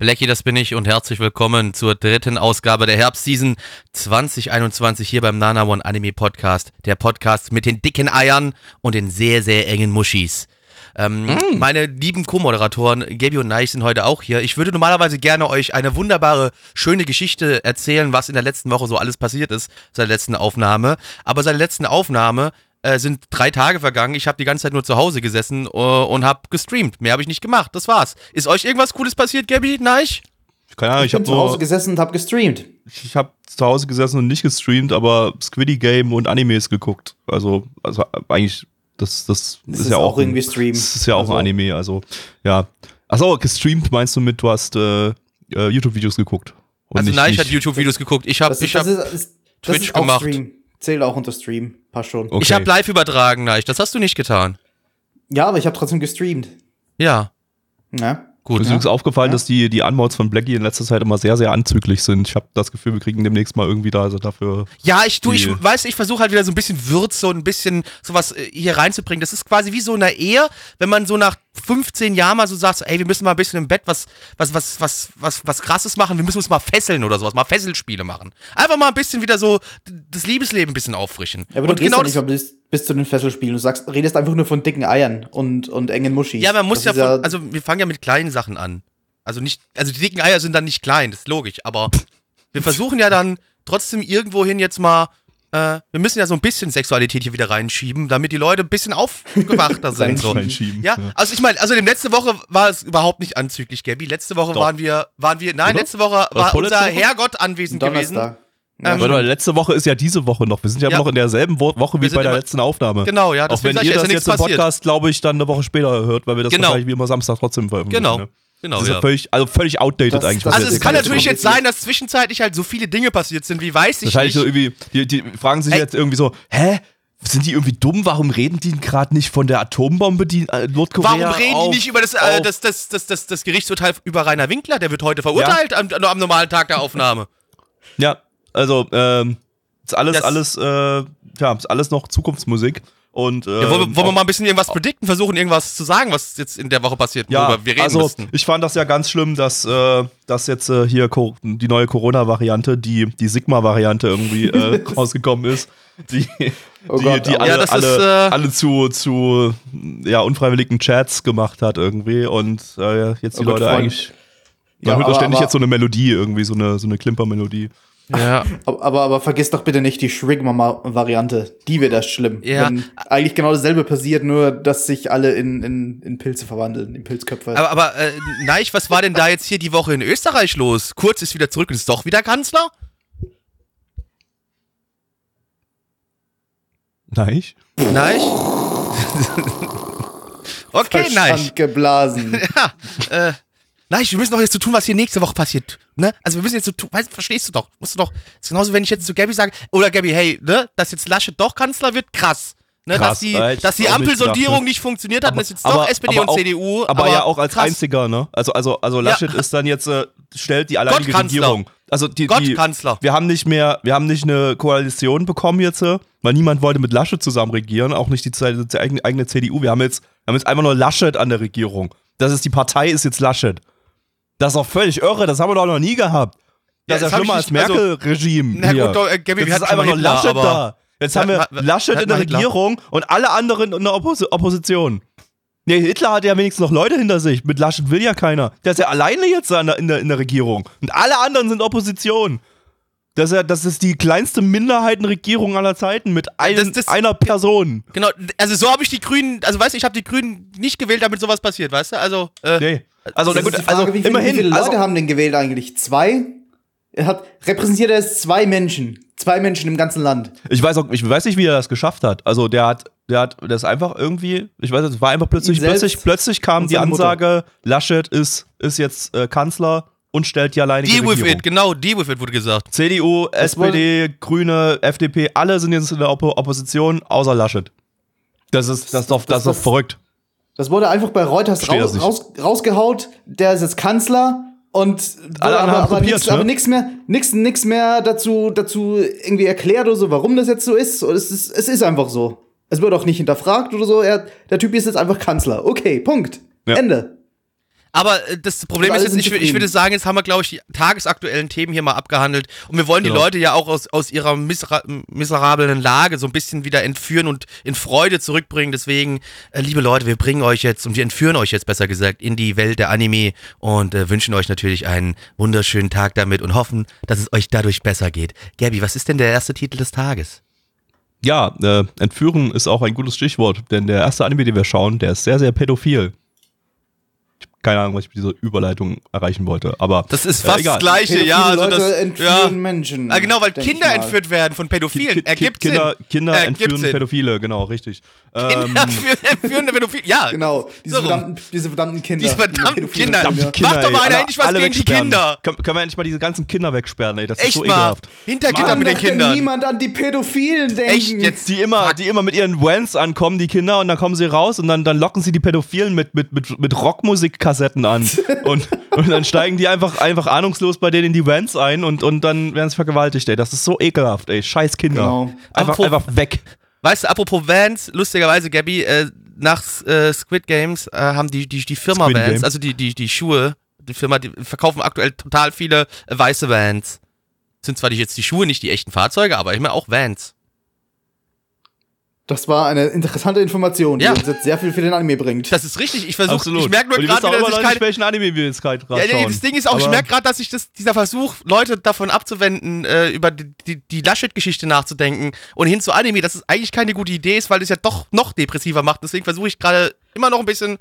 Blackie, das bin ich und herzlich willkommen zur dritten Ausgabe der Herbstseason 2021 hier beim Nana One Anime Podcast. Der Podcast mit den dicken Eiern und den sehr, sehr engen Muschis. Ähm, Mm. Meine lieben Co-Moderatoren Gabi und Neich sind heute auch hier. Ich würde normalerweise gerne euch eine wunderbare, schöne Geschichte erzählen, was in der letzten Woche so alles passiert ist, seit der letzten Aufnahme. Aber seit der letzten Aufnahme äh, sind drei Tage vergangen. Ich habe die ganze Zeit nur zu Hause gesessen äh, und habe gestreamt. Mehr habe ich nicht gemacht. Das war's. Ist euch irgendwas Cooles passiert, Gabi? Neich? Keine Ahnung, Ich ich habe bin zu Hause gesessen und habe gestreamt. ich habe zu Hause gesessen und nicht gestreamt, aber Squiddy Game und Animes geguckt. Also, also eigentlich, das, das, Das ist, ist ja auch irgendwie Stream. Das ist ja auch Also- ein Anime, also ja. Achso, gestreamt meinst du mit, du hast äh, äh, YouTube-Videos geguckt. Und Also nicht- Neich nicht- hat YouTube-Videos geguckt. Ich habe ich hab, ist, Twitch gemacht. Stream. Zählt auch unter Stream. Passt schon. Okay. ich hab live übertragen, Neich. Das hast du nicht getan. Ja, aber ich habe trotzdem gestreamt. Ja, Ja. Gut. Ist übrigens aufgefallen, Ja. dass die, die Unmods von Blackie in letzter Zeit immer sehr, sehr anzüglich sind. Ich habe das Gefühl, wir kriegen demnächst mal irgendwie da, also dafür. Ja, ich tu, ich weiß, ich versuche halt wieder so ein bisschen Würze und ein bisschen sowas äh, hier reinzubringen. Das ist quasi wie so in einer Ehe, wenn man so nach 15 Jahren mal so sagt, ey, wir müssen mal ein bisschen im Bett was, was, was, was, was, was krasses machen, wir müssen uns mal fesseln oder sowas, mal Fesselspiele machen. Einfach mal ein bisschen wieder so das Liebesleben ein bisschen auffrischen. Ja, aber du und gehst genau ja nicht mal bis, zu den Fesselspielen. Du sagst, redest einfach nur von dicken Eiern und, und engen Muschis. Ja, man muss ja, von, also wir fangen ja mit kleinen Sachen an. Also nicht, also die dicken Eier sind dann nicht klein, das ist logisch, aber wir versuchen ja dann trotzdem irgendwohin jetzt mal, äh, wir müssen ja so ein bisschen Sexualität hier wieder reinschieben, damit die Leute ein bisschen aufgewachter sind. so. Ja, also ich meine, also in letzte Woche war es überhaupt nicht anzüglich, Gabby. Letzte Woche Doch. waren wir, waren wir, nein, Oder? letzte Woche war unser? Herrgott anwesend gewesen. Donnerstag. Ähm, Warte mal, letzte Woche ist ja diese Woche noch. Wir sind ja, Ja. noch in derselben Wo Woche wie bei der letzten Aufnahme. Genau, ja, Auch wenn ihr das ja jetzt im passiert. Podcast, glaube ich, dann eine Woche später hört, weil wir das Genau. wahrscheinlich wie immer Samstag trotzdem veröffentlichen. Genau, Ne? genau, Das ist ja ja. völlig, also völlig outdated Das- eigentlich. das- Also es kann natürlich jetzt sein, dass zwischenzeitlich halt so viele Dinge passiert sind, wie weiß ich Wahrscheinlich nicht. so irgendwie, die, die fragen sich Ey. jetzt irgendwie so, hä? Sind die irgendwie dumm? Warum reden die gerade nicht von der Atombombe, die äh, Nordkorea Warum reden auf, die nicht über das, äh, das, das, das, das, das Gerichtsurteil über Rainer Winkler? Der wird heute verurteilt am, am normalen Tag der Aufnahme. Ja, also, ähm, ist alles, Das- alles, äh, ja, ist alles noch Zukunftsmusik. Und, äh, Ja, wollen, wir, wollen wir mal ein bisschen irgendwas predikten, versuchen irgendwas zu sagen, was jetzt in der Woche passiert, Ja, worüber wir reden also müssten. ich fand das ja ganz schlimm, dass, äh, dass jetzt äh, hier Co die neue Corona-Variante, die, die Sigma-Variante irgendwie äh, rausgekommen ist, die, Oh die, Gott, die aber- alle, Ja, das alle, ist, äh, alle zu, zu ja, unfreiwilligen Chats gemacht hat irgendwie und äh, jetzt die Oh Gott, Leute Freund. eigentlich, man Ja, hört aber- ständig aber- jetzt so eine Melodie irgendwie, so eine, so eine Klimpermelodie. Ja. Aber, aber, aber vergiss doch bitte nicht die Shrigma-Variante. Die wird erst schlimm. Ja. Wenn eigentlich genau dasselbe passiert, nur dass sich alle in, in, in Pilze verwandeln, in Pilzköpfe. Aber, aber äh, Neich, was war denn da jetzt hier die Woche in Österreich los? Kurz ist wieder zurück und ist doch wieder Kanzler? Nein? Neich? okay, Neich. Verstand geblasen. Ja, äh, Neich, wir müssen doch jetzt so tun, was hier nächste Woche passiert. Ne? Also wir müssen jetzt so tun, weißt, verstehst du doch? Musst du doch. ist genauso, wenn ich jetzt zu Gabby sage, oder Gabby, hey, ne, dass jetzt Laschet doch Kanzler wird, krass. Ne, Krass, dass die, dass die Ampelsondierung nicht funktioniert hat und es jetzt doch SPD und auch, CDU. Aber, ja auch als krass. einziger, ne? Also, also, also Laschet ist dann jetzt, äh, stellt die alleinige. Regierung. Also die, die, Gottkanzler. wir haben nicht mehr, wir haben nicht eine Koalition bekommen jetzt, äh, weil niemand wollte mit Laschet zusammen regieren, auch nicht die, die eigene, eigene CDU. Wir haben jetzt, wir haben jetzt einfach nur Laschet an der Regierung. Das ist die Partei, ist jetzt Laschet. Das ist auch völlig irre, das haben wir doch noch nie gehabt. Das Ja, ist ja schlimmer als also- Merkel-Regime. Na hier. gut, doch, äh, Gaby, wir hatten ist einfach nur Laschet da. Jetzt haben Wir Laschet in der. Regierung und alle anderen in der Oppos Opposition. Nee, Hitler hat ja wenigstens noch Leute hinter sich. Mit Laschet will ja keiner. Der ist ja alleine jetzt an der, in, der, in der Regierung. Und alle anderen sind Opposition. Das ist, ja, das ist die kleinste Minderheitenregierung aller Zeiten mit ein, das- das- einer Person. Genau, also so habe ich die Grünen, also weißt du, ich habe die Grünen nicht gewählt, damit sowas passiert, weißt du? Also, äh, Nee. Also, na Das gut, die Frage, also wie, viele, immerhin. wie viele Leute also, haben den gewählt eigentlich? Zwei? Er hat repräsentiert er ist zwei Menschen. Zwei Menschen im ganzen Land. Ich weiß auch, ich weiß nicht, wie er das geschafft hat. Also der hat, der hat, der ist einfach irgendwie, ich weiß nicht, es war einfach plötzlich, plötzlich, plötzlich kam die seine Mutter. Ansage, Laschet ist, ist jetzt äh, Kanzler und stellt die alleinige Deal with Regierung. it, genau, deal with it wurde gesagt. CDU, Das SPD, Grüne, FDP, alle sind jetzt in der Oppo Opposition, außer Laschet. Das ist, das ist doch, das ist doch das- verrückt. Das wurde einfach bei Reuters raus, raus, rausgehaut. Der ist jetzt Kanzler und Alle anderen haben aber kopiert, nichts ne? aber nix mehr, nix, nix mehr dazu, dazu irgendwie erklärt oder so, warum das jetzt so ist. Es ist, es ist einfach so. Es wird auch nicht hinterfragt oder so. Er, der Typ ist jetzt einfach Kanzler. Okay, Punkt. Ja. Ende. Aber äh, das Problem ist jetzt, ich, ich würde sagen, jetzt haben wir, glaube ich, die tagesaktuellen Themen hier mal abgehandelt. Und wir wollen die Genau. Leute ja auch aus, aus ihrer misera miserablen Lage so ein bisschen wieder entführen und in Freude zurückbringen. Deswegen, äh, liebe Leute, wir bringen euch jetzt und wir entführen euch jetzt besser gesagt in die Welt der Anime und äh, wünschen euch natürlich einen wunderschönen Tag damit und hoffen, dass es euch dadurch besser geht. Gabi, was ist denn der erste Titel des Tages? Ja, äh, entführen ist auch ein gutes Stichwort, denn der erste Anime, den wir schauen, der ist sehr, sehr pädophil. Keine Ahnung, was ich mit dieser Überleitung erreichen wollte, aber Das ist Äh, fast egal. das Gleiche, ja. Also Leute das, entführen ja. Menschen. Ah, genau, weil Kinder entführt werden von Pädophilen. Ki- ki- Ergibt Kinder, Sinn. Kinder Ergibt entführen Sinn. Pädophile, genau, richtig. Ähm, Kinder entführen- entführen Pädophile. Ja. Genau, diese, So verdammten, diese verdammten Kinder. Diese verdammten Pädophile Kinder. Kinder. Verdammt. Macht doch mal einer endlich was gegen die. Kinder. Können, können wir endlich mal diese ganzen Kinder wegsperren, ey, das ist Echt so mal. ekelhaft. Hintergitter mit den Kindern. niemand an die Pädophilen denken. Echt jetzt? Die immer, die immer mit ihren Vans ankommen, die Kinder, und dann kommen sie raus und dann, dann locken sie die Pädophilen mit, mit, mit, mit Rockmusikkassetten an. und, und dann steigen die einfach, einfach ahnungslos bei denen in die Vans ein und, und dann werden sie vergewaltigt, ey. Das ist so ekelhaft, ey. Scheiß Kinder. Genau. Einfach, Apropos- einfach weg. Weißt du, apropos Vans, lustigerweise, Gabby, äh, nach äh, Squid Games äh, haben die, die, die Firma Squid Vans, Game. also die, die, die Schuhe, die Firma, die verkaufen aktuell total viele äh, weiße Vans. Sind zwar die, jetzt die Schuhe nicht die echten Fahrzeuge, aber immer auch Vans. Das war eine interessante Information, die Ja. uns jetzt sehr viel für den Anime bringt. Das ist richtig. Ich versuche, ich merke nur gerade dass ich nicht, keine, welchen Anime wir jetzt gerade Ja, nee, das Ding ist auch, ich Aber- merke gerade, dass sich das, dieser Versuch, Leute davon abzuwenden, äh, über die, die, die Laschet-Geschichte nachzudenken und hin zu Anime, dass es eigentlich keine gute Idee ist, weil es ja doch noch depressiver macht. Deswegen versuche ich gerade immer noch ein bisschen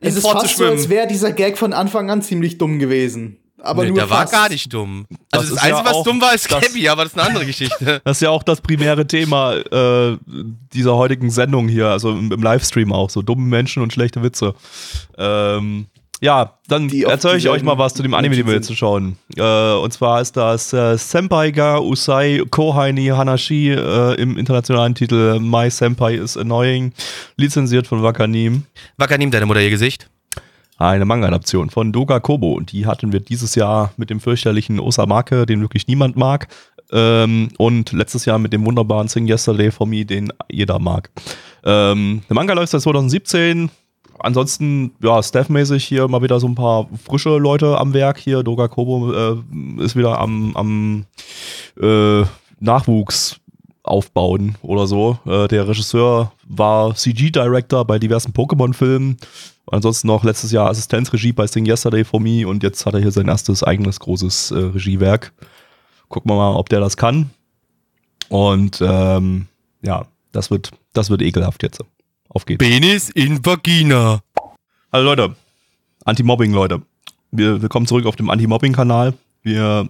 es ist fast so, als wäre dieser Gag von Anfang an ziemlich dumm gewesen. Aber nee, nur der war fast. gar nicht dumm. Das Also das, ist ja Einzige, was auch dumm war, ist das- Gabby, aber das ist eine andere Geschichte. Das ist ja auch das primäre Thema äh, dieser heutigen Sendung hier, also im, im Livestream auch, so dumme Menschen und schlechte Witze. Ähm, ja, dann erzähle ich euch mal was zu dem Anime, den wir jetzt schauen. Äh, und zwar ist das äh, Senpai ga Usai Kohaini Hanashi äh, im internationalen Titel My Senpai is Annoying, lizenziert von Wakanim. Wakanim, deine Mutter ihr Gesicht. Eine Manga-Adaption von Doga Kobo. Und die hatten wir dieses Jahr mit dem fürchterlichen Osamake, den wirklich niemand mag. Ähm, und letztes Jahr mit dem wunderbaren Sing Yesterday for Me, den jeder mag. Ähm, der Manga läuft seit 2017. Ansonsten, ja, staffmäßig hier mal wieder so ein paar frische Leute am Werk hier. Doga Kobo äh, ist wieder am, am äh, Nachwuchs aufbauen oder so. Äh, der Regisseur war CG-Director bei diversen Pokémon-Filmen. Ansonsten noch letztes Jahr Assistenzregie bei Sing Yesterday for Me und jetzt hat er hier sein erstes eigenes großes äh, Regiewerk. Gucken wir mal, ob der das kann. Und ähm, ja, das wird, das wird ekelhaft jetzt. Auf geht's. Penis in Vagina. Also Leute, Anti-Mobbing, Leute. Wir, wir kommen zurück auf dem Anti-Mobbing-Kanal. Wir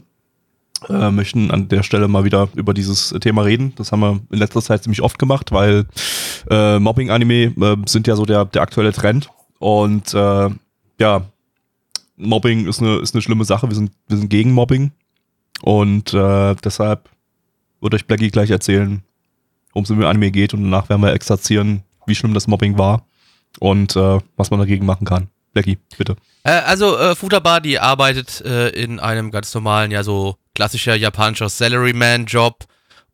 äh, möchten an der Stelle mal wieder über dieses Thema reden. Das haben wir in letzter Zeit ziemlich oft gemacht, weil äh, Mobbing-Anime äh, sind ja so der, der aktuelle Trend. Und äh, ja, Mobbing ist eine, ist eine schlimme Sache. Wir sind, wir sind gegen Mobbing. Und äh, deshalb wird euch Blackie gleich erzählen, worum es im Anime geht. Und danach werden wir exerzieren, wie schlimm das Mobbing war und äh, was man dagegen machen kann. Blackie, bitte. Äh, also, äh, Futaba, die arbeitet äh, in einem ganz normalen, ja, so klassischer japanischer Salaryman-Job.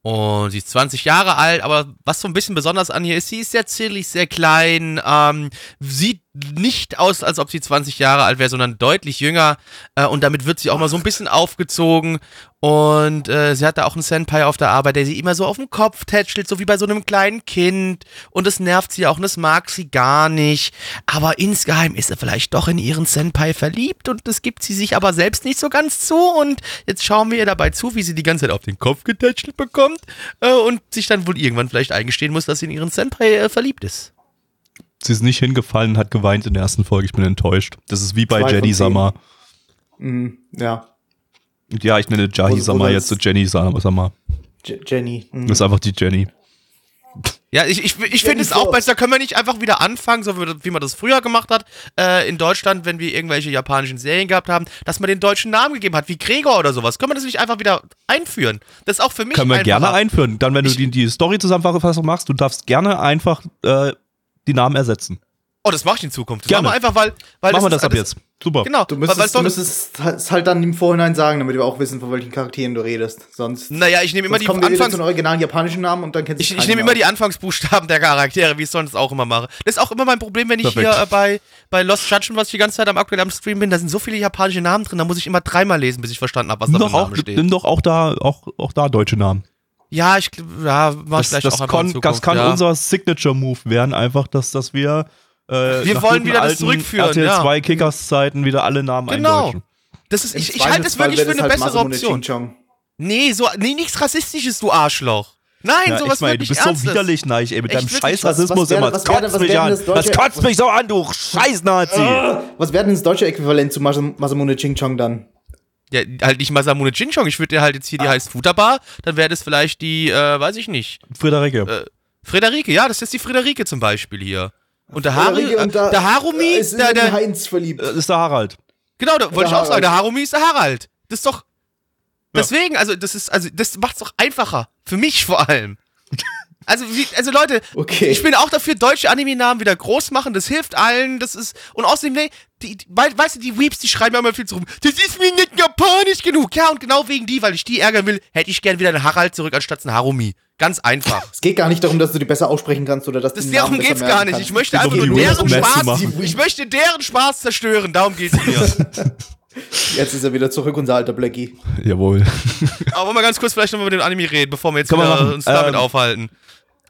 Und sie ist 20 Jahre alt, aber was so ein bisschen besonders an ihr ist, sie ist sehr zierlich, sehr klein, ähm, sieht nicht aus, als ob sie 20 Jahre alt wäre, sondern deutlich jünger. Äh, und damit wird sie auch mal so ein bisschen aufgezogen. Und äh, sie hat da auch einen Senpai auf der Arbeit, der sie immer so auf den Kopf tätschelt, so wie bei so einem kleinen Kind. Und das nervt sie auch und das mag sie gar nicht. Aber insgeheim ist sie vielleicht doch in ihren Senpai verliebt und das gibt sie sich aber selbst nicht so ganz zu. Und jetzt schauen wir ihr dabei zu, wie sie die ganze Zeit auf den Kopf getätschelt bekommt äh, und sich dann wohl irgendwann vielleicht eingestehen muss, dass sie in ihren Senpai äh, verliebt ist. Sie ist nicht hingefallen, hat geweint in der ersten Folge. Ich bin enttäuscht. Das ist wie bei zehn. Summer. Mhm, ja. Ja, ich nenne Jahi das- jetzt zu Jenny. Je- Jenny. hm. Das ist einfach die Jenny. Ja, ich, ich, ich finde es auch besser, können wir nicht einfach wieder anfangen, so wie, wie man das früher gemacht hat, äh, in Deutschland, wenn wir irgendwelche japanischen Serien gehabt haben, dass man den deutschen Namen gegeben hat, wie Gregor oder sowas. Können wir das nicht einfach wieder einführen? Das ist auch für mich Können wir einfacher. gerne einführen. Dann, wenn du Ich- die, die Story-Zusammenfassung machst, du darfst gerne einfach äh, die Namen ersetzen. Oh, das mache ich in Zukunft. Das Gerne. machen wir einfach, weil, weil Machen wir das ab jetzt. Super. Genau. Du weil, weil es müsstest, doch, du müsstest es halt dann im Vorhinein sagen, damit wir auch wissen, von welchen Charakteren du redest. Sonst, naja, ich nehme immer die Anfangs... den originalen japanischen Namen und dann kennst du Ich, ich nehme immer die Anfangsbuchstaben der Charaktere, wie ich sonst auch immer mache. Das ist auch immer mein Problem, wenn ich Perfekt. hier äh, bei, bei Lost Judgment, was ich die ganze Zeit am aktuell am Stream bin, da sind so viele japanische Namen drin, da muss ich immer dreimal lesen, bis ich verstanden habe, was da Name steht. nimm doch auch da, auch, auch da deutsche Namen. Ja, ich ja, mach ich Das, vielleicht das, auch kann, das kann ja. unser Signature-Move werden, einfach, dass, dass wir. Äh, Wir nach wollen wieder das zurückführen, RTL ja. 2 Kickers-Zeiten wieder alle Namen Genau. eindeutschen. Das ist, ich, ich halte es wirklich für eine halt bessere Masamune Option. Nee, so, nee, nichts Rassistisches, du Arschloch. Nein, Ja, sowas Ismail, wird du bist so widerlich, nein, ey, mit Echt deinem wirklich? scheiß Rassismus immer. was Das kotzt was mich an. das kotzt mich so an, du scheiß Nazi. Was wäre denn das deutsche Äquivalent zu Mas- Masamune Ching-Chong dann? Ja, halt nicht Masamune Jinchong. Ich würde dir halt jetzt hier, die heißt Futterbar, dann wäre das vielleicht die, äh, weiß ich nicht. Friederike. Äh, Friederike, ja, das ist die Friederike zum Beispiel hier. Und der, äh, und da- der Harumi, ist der, der, Heinz verliebt. Das ist der Harald. genau, da wollte ich auch sagen, der Harumi ist der Harald. Das ist doch, deswegen, also das ist, also das macht's doch einfacher. Für mich vor allem. Also, wie, also Leute, Okay. ich bin auch dafür, deutsche Anime-Namen wieder groß machen, das hilft allen, das ist, und außerdem, nee, die, die, wei- weißt du, die Weeps, die schreiben ja immer viel zu rum, das ist mir nicht japanisch genug. Ja, und genau wegen die, weil ich die ärgern will, hätte ich gern wieder einen Harald zurück anstatt einen Harumi. Ganz einfach. Es geht gar nicht darum, dass du die besser aussprechen kannst oder dass Das, du den Namen darum geht's gar nicht. kannst. Ich möchte einfach nur deren Spaß, ich möchte deren Spaß zerstören, darum geht's mir. Jetzt ist er wieder zurück, unser alter Blackie. Jawohl. Aber wollen wir ganz kurz vielleicht nochmal über den Anime reden, bevor wir jetzt wir uns damit Ähm, aufhalten.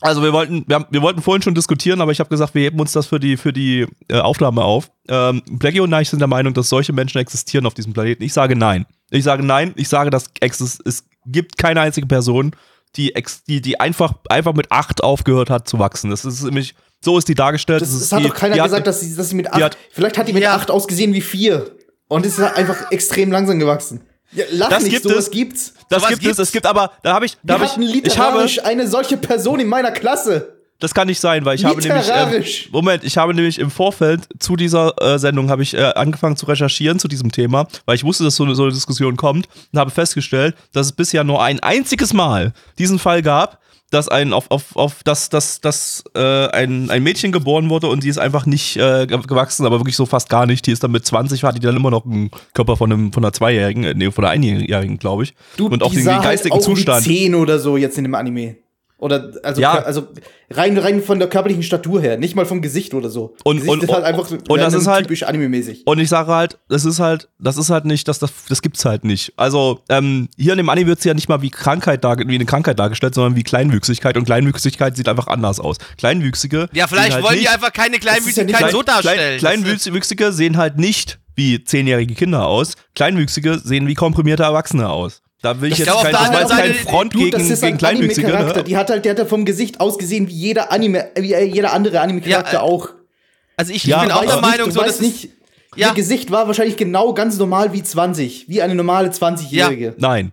Also wir wollten, wir, haben, wir wollten vorhin schon diskutieren, aber ich habe gesagt, wir heben uns das für die, für die äh, Aufnahme auf. Ähm, Blackie und ich sind der Meinung, dass solche Menschen existieren auf diesem Planeten. Ich sage nein. Ich sage nein. Ich sage, dass exis es gibt keine einzige Person, die, ex die, die einfach, einfach mit acht aufgehört hat zu wachsen. Das ist nämlich, so ist die dargestellt. Das, das das hat die, doch keiner die hat- gesagt, dass sie, dass sie mit acht. hat- vielleicht hat die mit Ja. acht ausgesehen wie vier. Und ist einfach extrem langsam gewachsen. Ja, lach Das nicht, gibt sowas es. gibt's. Das Sowas gibt es, gibt's. es gibt aber, da habe ich, da Wir habe ich, ich habe, literarisch eine solche Person in meiner Klasse. Das kann nicht sein, weil ich habe nämlich. Literarisch. Ähm, Moment, ich habe nämlich im Vorfeld zu dieser äh, Sendung habe ich äh, angefangen zu recherchieren zu diesem Thema, weil ich wusste, dass so, eine- so eine Diskussion kommt und habe festgestellt, dass es bisher nur ein einziges Mal diesen Fall gab, dass ein auf, auf, auf dass, dass, dass äh, ein, ein Mädchen geboren wurde und die ist einfach nicht äh, ge- gewachsen, aber wirklich so fast gar nicht. Die ist dann mit 20, hat die dann immer noch einen Körper von einem von einer Zweijährigen, äh, nee, von einer Einjährigen, glaube ich. Du, und auch den sah geistigen halt auch Zustand. Wie 10 oder so jetzt in dem Anime. Oder, also, Ja. also rein, rein von der körperlichen Statur her, nicht mal vom Gesicht oder so. Und- Gesicht und- ist halt einfach und das ist halt- typisch anime-mäßig. Und ich sage halt, das ist halt, das ist halt nicht, das, das, das gibt's halt nicht. Also, ähm, hier in dem Anime wird's ja nicht mal wie Krankheit wie eine Krankheit dargestellt, sondern wie Kleinwüchsigkeit. Und Kleinwüchsigkeit sieht einfach anders aus. Kleinwüchsige. Ja, vielleicht halt wollen die nicht- einfach keine ist ja nicht Kleinwüchsigkeit so darstellen. Klein, Kleinwüchsige sehen halt nicht wie zehnjährige Kinder aus. Kleinwüchsige sehen wie komprimierte Erwachsene aus. Da will ich jetzt kein, das war jetzt kein Front Du, gegen, das ist gegen ein Kleinwüchsige. Anime-Charakter. Ne? Die hat halt, der hat ja vom Gesicht ausgesehen wie jeder Anime, wie jeder andere Anime-Charakter Ja, äh, auch. also ich, Ja, ich bin auch der Meinung, nicht, so, du dass nicht, Ja. ihr Gesicht war wahrscheinlich genau ganz normal wie 20, wie eine normale 20-Jährige. Nein.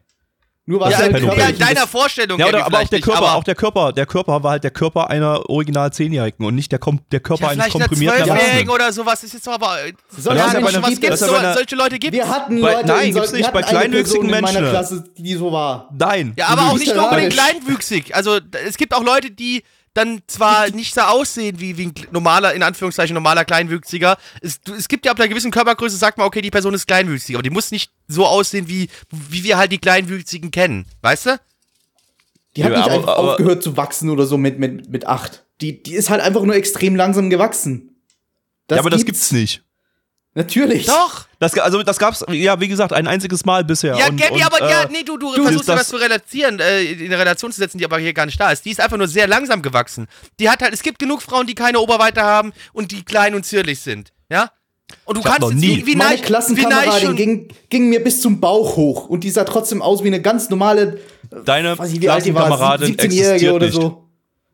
Nur war ja, halt ja, in deiner Vorstellung, Ja, oder, aber auch der nicht, Körper, aber- auch der Körper, der Körper war halt der Körper einer original Zehnjährigen und nicht der, Kom der Körper ja, eines komprimierten Zwölfjährigen Erwachsenen. oder sowas, ist jetzt doch aber. Soll Ja, aber eine- gibt gibt's so, eine- solche Leute gibt Wir hatten Bei- Leute, nein, in gibt's nicht, bei kleinwüchsigen Person in meiner Menschen. Klasse, die so war. Nein. Ja, aber auch nicht nur unbedingt Literarisch. kleinwüchsig. Also es gibt auch Leute, die dann zwar nicht so aussehen wie, wie ein normaler, in Anführungszeichen normaler Kleinwüchsiger. Es, es gibt ja ab einer gewissen Körpergröße, sagt man, okay, die Person ist kleinwüchsig, aber die muss nicht so aussehen, wie, wie wir halt die Kleinwüchsigen kennen. Weißt du? Die hat Ja, nicht aber- einfach aber- aufgehört zu wachsen oder so mit, mit, mit acht. Die, die ist halt einfach nur extrem langsam gewachsen. Das ja, aber das gibt's nicht. Natürlich. Doch! Das, also das gab's, ja, wie gesagt, ein einziges Mal bisher. Ja, und, Gabby, und, aber äh, ja, nee, du, du, du, versuchst ja das- was zu relatieren, äh, in eine Relation zu setzen, die aber hier gar nicht da ist. Die ist einfach nur sehr langsam gewachsen. Die hat halt, es gibt genug Frauen, die keine Oberweite haben und die klein und zierlich sind. Ja? Und du kannst nie- wie, wie Meine Neich Klassenkameradin ging, ging mir bis zum Bauch hoch und die sah trotzdem aus wie eine ganz normale, deine weiß ich wie alt die war, Klassenkameradin 17-Jährige existiert oder nicht. so.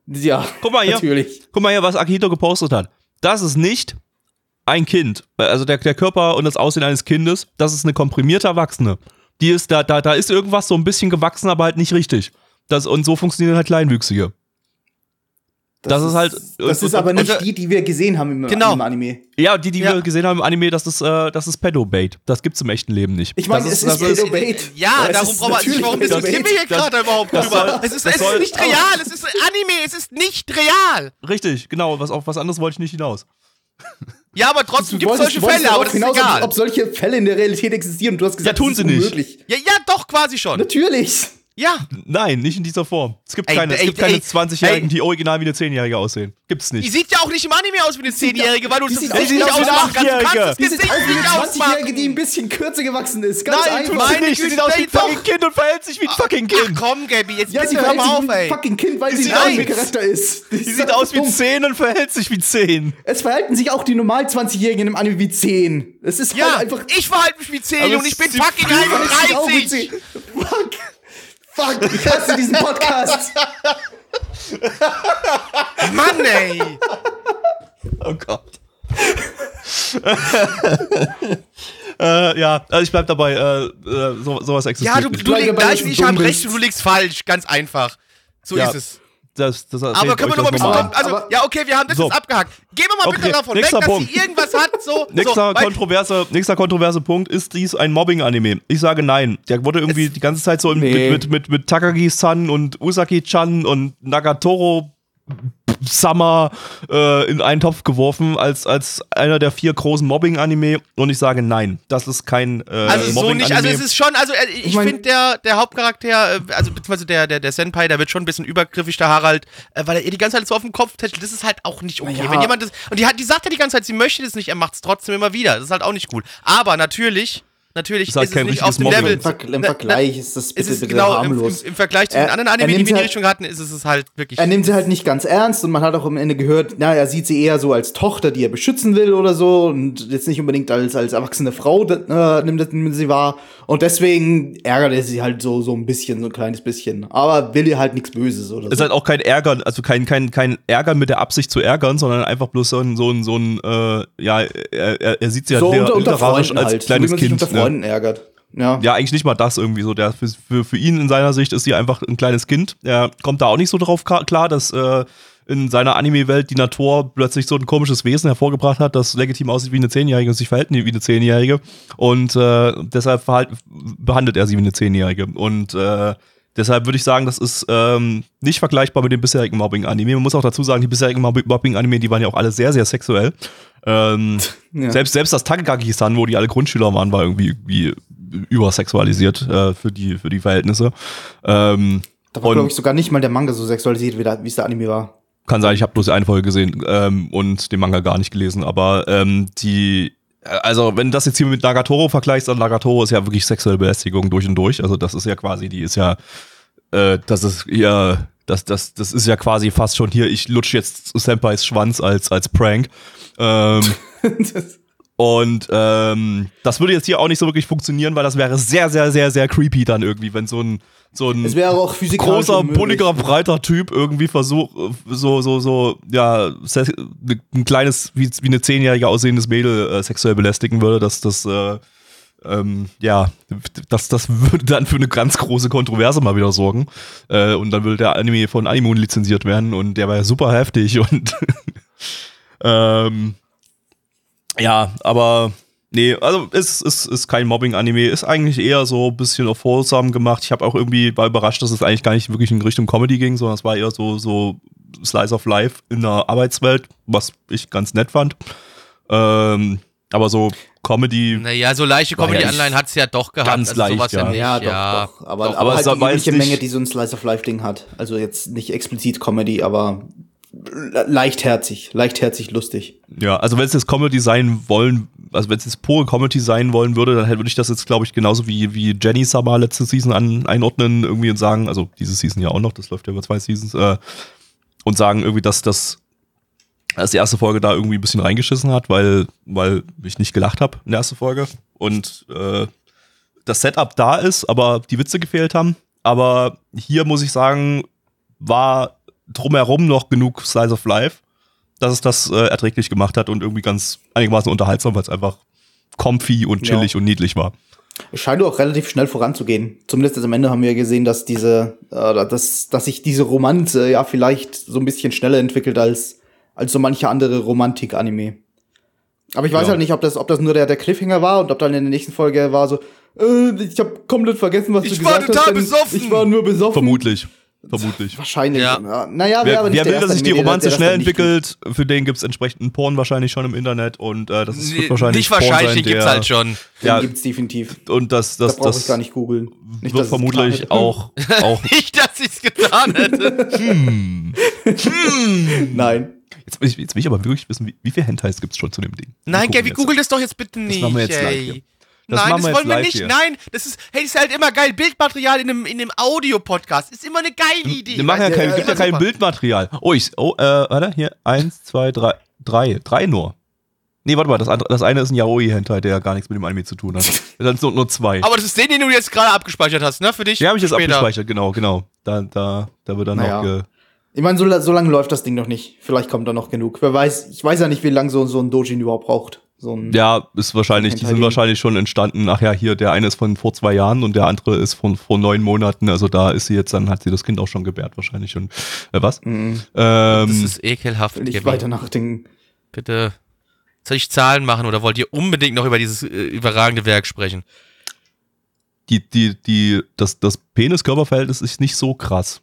Ja, Guck mal hier. natürlich. Guck mal hier, was Akihito gepostet hat. Das ist nicht ein Kind. Also der, der Körper und das Aussehen eines Kindes, das ist eine komprimierte Erwachsene. Die ist, da, da, da ist irgendwas so ein bisschen gewachsen, aber halt nicht richtig. Das, und so funktionieren halt Kleinwüchsige. Das ist halt- Das und- ist aber und- nicht und- die, die wir gesehen haben im, Genau. im Anime. Ja, die, die Ja. wir gesehen haben im Anime, das ist, äh, das ist Pedo-Bait. Das gibt's im echten Leben nicht. Ich meine, das es ist, das Pedo-Bait. Ja, darum ist brauchen wir natürlich warum diskutieren wir hier Das- gerade überhaupt das drüber? soll- es ist, das es soll- ist nicht real, es ist Anime, es ist nicht real. Richtig, genau. Was, auf was anderes wollte ich nicht hinaus. Ja, aber trotzdem gibt es solche Fälle, aber das ist hinaus, egal. Ob, ob solche Fälle in der Realität existieren. Du hast gesagt, Ja, tun das ist sie nicht. ja, ja, doch, quasi schon. Natürlich. Ja. Nein, nicht in dieser Form. Es gibt Ey, keine, es ey, gibt keine ey, 20-Jährigen, ey. die original wie eine 10-Jährige aussehen. Gibt's Die nicht. sieht ja auch nicht im Anime aus wie eine Zehnjährige, weil du die das sieht Gesicht aus nicht wie eine ausmachen kannst. Du kannst das. Die Gesicht aus wie eine nicht 20-Jährige, die ein ausmachen. bisschen kürzer gewachsen ist. Ganz Nein, einfach. meine nicht. Sie sieht aus wie ein fucking Kind und verhält sich wie ein fucking Ach Kind. komm, Gabby, jetzt ja, sie bitte hör verhält mal sich auf, wie ein ey. fucking Kind, weil sie sieht ein aus- Anime-Charakter ist. Sie sieht aus wie 10 und verhält sich wie 10. Es verhalten sich auch die normal 20-Jährigen im Anime wie 10. Es ist Ja, halt einfach. ich verhalte mich wie 10 Aber und ich bin fucking fühlen sich auch wie 31. 10. Fuck. Fuck, ich hasse diesen Podcast. Mann, ey. Oh Gott. äh, ja, also ich bleib dabei, äh, äh, so, sowas existiert Ja, du, nicht. du du ich habe recht und du liegst falsch. Ganz einfach. So Ja. ist es. Das, das Aber können wir euch noch mal ein bisschen. normal. Also, Aber- ja, okay, wir haben das So. jetzt abgehakt. Gehen wir mal Okay, bitte davon weg, nächster dass Punkt. sie irgendwas hat. So, Nächster, so, kontroverse, nächster kontroverse Punkt, ist dies ein Mobbing-Anime? Ich sage nein. Der wurde irgendwie die ganze Zeit so Nee. mit, mit, mit Takagi-san und Usaki-chan und Nagatoro Summer äh, in einen Topf geworfen als, als einer der vier großen Mobbing-Anime und ich sage nein. Das ist kein äh, Also so nicht, also es ist schon, also äh, ich, Ich mein- finde der, der Hauptcharakter, äh, also beziehungsweise der, der, der Senpai, der wird schon ein bisschen übergriffig, der Harald, äh, weil er ihr die ganze Zeit so auf dem Kopf tätschelt, das ist halt auch nicht okay. Naja. Wenn jemand das, und die, hat, die sagt ja die ganze Zeit, sie möchte das nicht, er macht es trotzdem immer wieder, das ist halt auch nicht cool. Aber natürlich, natürlich Das ist halt ist kein es nicht richtiges auf dem Mobbing. Level. Im, Ver Im Na- Vergleich ist das Es bitte, ist bitte genau im, harmlos. im, im Vergleich zu Er- den anderen er Anime, die wir in die halt- Richtung hatten, ist es halt wirklich. Er nimmt sie halt nicht ganz ernst und man hat auch am Ende gehört, na, er sieht sie eher so als Tochter, die er beschützen will oder so und jetzt nicht unbedingt als, als erwachsene Frau äh, nimmt, nimmt sie wahr. Und deswegen ärgert er sie halt so, so ein bisschen, so ein kleines bisschen. Aber will ihr halt nichts Böses oder ist so. halt auch kein Ärgern, also kein, kein, kein Ärgern mit der Absicht zu ärgern, sondern einfach bloß so ein, so ein, so ein äh, ja, er, er, sieht sie halt so unter, unter als halt, so kleines sich Kind. Freunden ärgert. Ja. Ja, eigentlich nicht mal das irgendwie so. Der, für, für, für ihn in seiner Sicht ist sie einfach ein kleines Kind. Er kommt da auch nicht so drauf klar, dass äh, in seiner Anime-Welt die Natur plötzlich so ein komisches Wesen hervorgebracht hat, das legitim aussieht wie eine Zehnjährige und sich verhält wie eine Zehnjährige. Und äh, deshalb behandelt er sie wie eine Zehnjährige. Und äh, deshalb würde ich sagen, das ist ähm, nicht vergleichbar mit dem bisherigen Mobbing-Anime. Man muss auch dazu sagen, die bisherigen Mobbing- Mobbing-Anime, die waren ja auch alle sehr, sehr sexuell. Ähm, Ja. selbst, selbst das Takagaki-san, wo die alle Grundschüler waren, war irgendwie, irgendwie übersexualisiert äh, für, die, für die Verhältnisse. Ähm, Da war, glaube ich, sogar nicht mal der Manga so sexualisiert, wie es der Anime war. kann sein, ich habe bloß eine Folge gesehen ähm, und den Manga gar nicht gelesen, aber ähm, die, also wenn du das jetzt hier mit Nagatoro vergleichst, dann Nagatoro ist ja wirklich sexuelle Belästigung durch und durch. Also das ist ja quasi, die ist ja, äh, das ist ja, das, das, das ist ja quasi fast schon hier, ich lutsch jetzt Senpais Schwanz als, als Prank. Ähm, und ähm, das würde jetzt hier auch nicht so wirklich funktionieren, weil das wäre sehr, sehr, sehr, sehr creepy dann irgendwie, wenn so ein, so ein großer, bulliger, breiter Typ irgendwie versucht, so, so, so, ja, ein kleines, wie, wie eine zehnjährige aussehendes Mädel äh, sexuell belästigen würde, dass das, äh, ähm, ja, das, das würde dann für eine ganz große Kontroverse mal wieder sorgen. Äh, und dann würde der Anime von Animoon lizenziert werden und der war ja super heftig und ähm, ja, aber nee, also es ist, ist kein Mobbing-Anime, ist eigentlich eher so ein bisschen auf wholesome gemacht. Ich habe auch irgendwie war überrascht, dass es eigentlich gar nicht wirklich in Richtung Comedy ging, sondern es war eher so, so Slice of Life in der Arbeitswelt, was ich ganz nett fand. Ähm, aber so Comedy, Naja, so leichte Comedy-Anleihen hat es ja doch gehabt. Ganz also sowas leicht, ja. Ja, ja. doch, doch. Aber, Doch, aber, aber halt es die übliche Menge, die so ein Slice-of-Life-Ding hat. Also jetzt nicht explizit Comedy, aber leichtherzig, leichtherzig lustig. ja, also wenn es jetzt Comedy sein wollen, also wenn es jetzt pure Comedy sein wollen würde, dann würde ich das jetzt, glaube ich, genauso wie, wie Jenny Summer letzte Season an, einordnen irgendwie und sagen, also diese Season ja auch noch, das läuft ja über zwei Seasons, äh, und sagen irgendwie, dass das dass die erste Folge da irgendwie ein bisschen reingeschissen hat, weil, weil ich nicht gelacht habe in der ersten Folge und äh, das Setup da ist, aber die Witze gefehlt haben. Aber hier muss ich sagen, war drumherum noch genug Slice of Life, dass es das äh, erträglich gemacht hat und irgendwie ganz einigermaßen unterhaltsam, weil es einfach comfy und Ja. chillig und niedlich war. Es scheint auch relativ schnell voranzugehen. Zumindest am Ende haben wir gesehen, dass diese, äh, dass, dass sich diese Romanze ja vielleicht so ein bisschen schneller entwickelt als, als so manche andere Romantik-Anime. Aber ich weiß Ja. halt nicht, ob das, ob das nur der, der Cliffhanger war und ob dann in der nächsten Folge war so, äh, ich habe komplett vergessen, was Ich du war gesagt total hast. denn besoffen. Ich war nur besoffen. Vermutlich. Vermutlich. Wahrscheinlich. Ja. Ja. Naja, wer, aber nicht wer der will, dass sich die Romanze das schnell entwickelt, für den gibt's entsprechenden Porn wahrscheinlich schon im Internet und äh, das ist, Nee, wird wahrscheinlich nicht wahrscheinlich, Porn sein, den gibt's der- halt schon. tut. Ja, Den gibt's definitiv. und das, Da das, brauche ich das gar nicht googeln. Nicht, dass wird es vermutlich auch, auch Nicht, dass ich's getan hätte. Nein. jetzt, will ich, jetzt will ich aber wirklich wissen, wie, wie viele Hentais gibt's schon zu dem Ding? Nein, jetzt. google das doch jetzt bitte nicht. machen wir jetzt live ey. hier. Das Nein, das wollen jetzt wir nicht. hier. Nein, das ist, hey, das ist halt immer geil. Bildmaterial in einem, in einem Audio-Podcast ist immer eine geile Idee. Wir machen ja kein, gibt ja kein. Bildmaterial. Oh, ich, oh, äh, warte, hier, eins, zwei, drei, drei, drei nur. Nee, warte mal, das, andere, das eine ist ein Yaoi-Hentai, der ja gar nichts mit dem Anime zu tun hat. Dann sind nur zwei. Aber das ist den, den du jetzt gerade abgespeichert hast, ne? Für dich. Den habe ich jetzt später. abgespeichert, genau, genau. Da, da, da wird dann Naja. noch ge Ich meine, so, so lange läuft das Ding noch nicht. Vielleicht kommt da noch genug. Wer weiß, ich weiß ja nicht, wie lange so, so ein Dojin überhaupt braucht. So ein, Ja, ist wahrscheinlich, die sind wahrscheinlich schon entstanden. Ach ja, hier, der eine ist von vor zwei Jahren und der andere ist von vor neun Monaten. Also da ist sie jetzt, dann hat sie das Kind auch schon gebärt wahrscheinlich schon. Äh, was? Mhm. Das Ähm, ist ekelhaft, will ich Gabby. weiter nachdenken. Bitte. Soll ich Zahlen machen oder wollt ihr unbedingt noch über dieses äh, überragende Werk sprechen? die, die, die, das, das Penis-Körper-Verhältnis ist nicht so krass,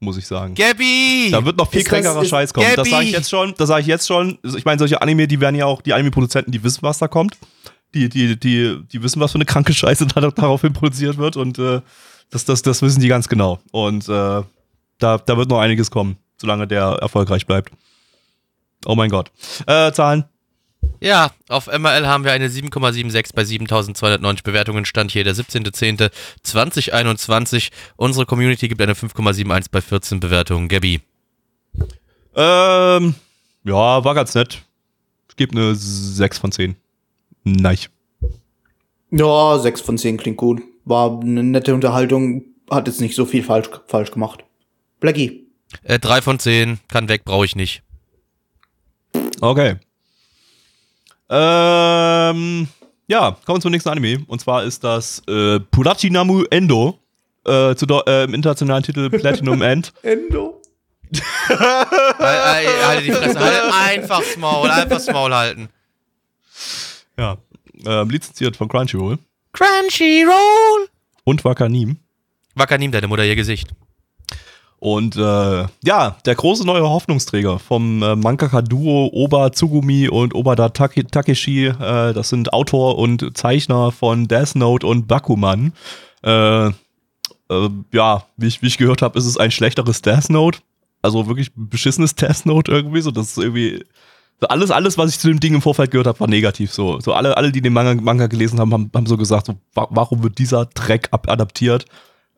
muss ich sagen. Gabby! Da wird noch viel das- kränkerer Scheiß kommen. Das Gabby! sage ich jetzt schon. Das sage ich jetzt schon. Also Ich meine, solche Anime, die werden ja auch, die Anime-Produzenten, die wissen, was da kommt. Die, die, die, die wissen, was für eine kranke Scheiße da daraufhin produziert wird. Und äh, das, das, das wissen die ganz genau. Und äh, da, da wird noch einiges kommen, solange der erfolgreich bleibt. Oh mein Gott. Äh, Zahlen. Ja, auf MRL haben wir eine 7,76 bei 7290 Bewertungen. Stand hier der 17.10.2021. Unsere Community gibt eine 5,71 bei 14 Bewertungen. Gabby. Ähm, ja, war ganz nett. Ich gebe eine 6 von 10. Nein. Ja, 6 von 10 klingt gut. War eine nette Unterhaltung. Hat jetzt nicht so viel falsch, falsch gemacht. Blackie. Äh, 3 von 10. Kann weg, brauche ich nicht. Okay. Ähm, ja, kommen wir zum nächsten Anime. Und zwar ist das äh, Purachinamu Endo. Äh, zu, äh, Im internationalen Titel Platinum End. Endo. Halt, halt, halt die Fresse. Halt einfach's Maul. Einfach's Maul halten. Ja. Ähm, lizenziert von Crunchyroll. Crunchyroll. Und Wakanim. Wakanim, deine Mutter, ihr Gesicht. Und äh, ja, der große neue Hoffnungsträger vom äh, Mangaka-Duo Oba Tsugumi und Obada Take Takeshi. Äh, das sind Autor und Zeichner von Death Note und Bakuman. Äh, äh, ja, wie ich, wie ich gehört habe, ist es ein schlechteres Death Note. Also wirklich beschissenes Death Note irgendwie. So, das ist irgendwie. So alles, alles, was ich zu dem Ding im Vorfeld gehört habe, war negativ. So, so alle, alle, die den Manga, Manga gelesen haben, haben, haben so gesagt, so, wa warum wird dieser ab adaptiert?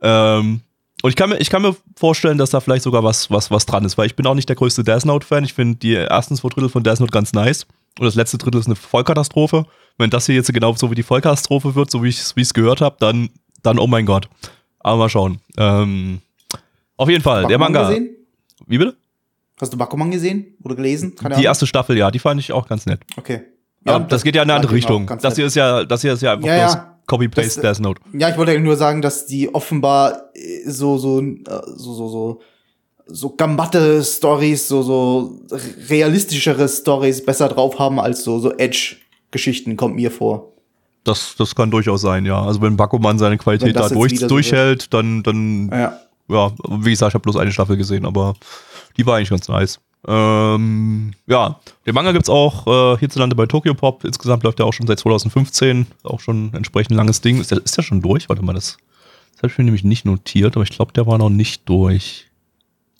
Ähm, und ich kann mir, ich kann mir vorstellen, dass da vielleicht sogar was, was, was dran ist, weil ich bin auch nicht der größte Death Note-Fan. Ich finde die ersten zwei Drittel von Death Note ganz nice. Und das letzte Drittel ist eine Vollkatastrophe. Wenn das hier jetzt genau so wie die Vollkatastrophe wird, so wie ich es gehört habe, dann, dann oh mein Gott. Aber mal schauen. Ähm, auf jeden Fall, der Bakuman Manga. gesehen? Wie bitte? Hast du Bakuman gesehen oder gelesen? Keine Die Ahnung. erste Staffel, ja, die fand ich auch ganz nett. Okay. Ja, das, geht ja in eine andere genau Richtung. Das hier ist ja, das hier ist ja einfach Ja, bloß ja. Copy-Paste Das- Death Note. Ja, ich wollte eigentlich nur sagen, dass die offenbar äh, so so äh, so so so so gambatte Stories, so so realistischere Stories besser drauf haben als so so Edge Geschichten kommt mir vor. Das, das kann durchaus sein, ja. Also wenn Bakuman seine Qualität da durch, durchhält, dann, dann Ja. ja, wie gesagt, ich habe bloß eine Staffel gesehen, aber die war eigentlich ganz nice. Ähm, ja, den Manga gibt's auch äh, hierzulande bei Tokyo Pop. Insgesamt läuft der auch schon seit 2015. Auch schon ein entsprechend langes Ding. Ist der, ist der schon durch? Warte mal, das, das habe ich mir nämlich nicht notiert, aber ich glaube, der war noch nicht durch.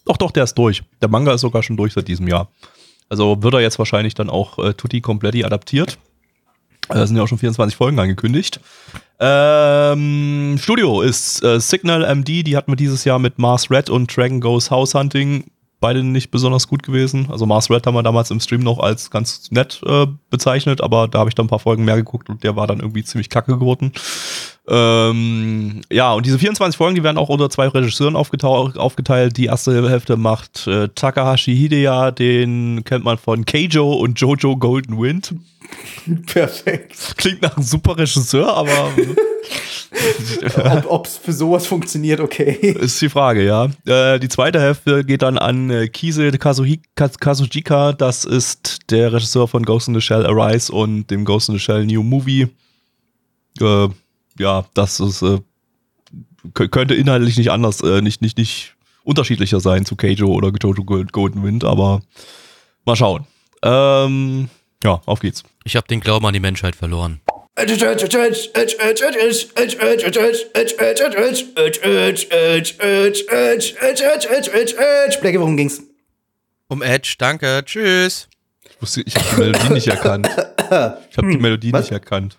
Doch, doch, der ist durch. Der Manga ist sogar schon durch seit diesem Jahr. Also wird er jetzt wahrscheinlich dann auch äh, Tutti Kompletti adaptiert. Äh, Da sind ja auch schon 24 Folgen angekündigt. Ähm, Studio ist äh, Signal MD, die hatten wir dieses Jahr mit Mars Red und Dragon Goes House Hunting. Beide nicht besonders gut gewesen. Also Mars Red haben wir damals im Stream noch als ganz nett äh, bezeichnet, aber da habe ich dann ein paar Folgen mehr geguckt und der war dann irgendwie ziemlich kacke geworden. Ähm, ja, und diese 24 Folgen, die werden auch unter zwei Regisseuren aufgeteilt. Die erste Hälfte macht äh, Takahashi Hideya, den kennt man von Keijo und Jojo Golden Wind. Perfekt. Klingt nach einem super Regisseur, aber Ob ob's für sowas funktioniert, okay. ist die Frage, ja. Äh, die zweite Hälfte geht dann an äh, Kise Kazuhi Kaz- Kazujika. Das ist der Regisseur von Ghost in the Shell Arise und dem Ghost in the Shell New Movie. Äh, ja, das ist, äh, kö- könnte inhaltlich nicht anders, äh, nicht, nicht, nicht unterschiedlicher sein zu Keijo oder Jojo Gold- Golden Wind, aber mal schauen. Ähm, ja, auf geht's. Ich habe den Glauben an die Menschheit verloren. Blackie, worum ging's? Um Edge, danke, tschüss. Ich, wusste, ich habe die Melodie nicht erkannt. Ich habe die Melodie was? nicht erkannt.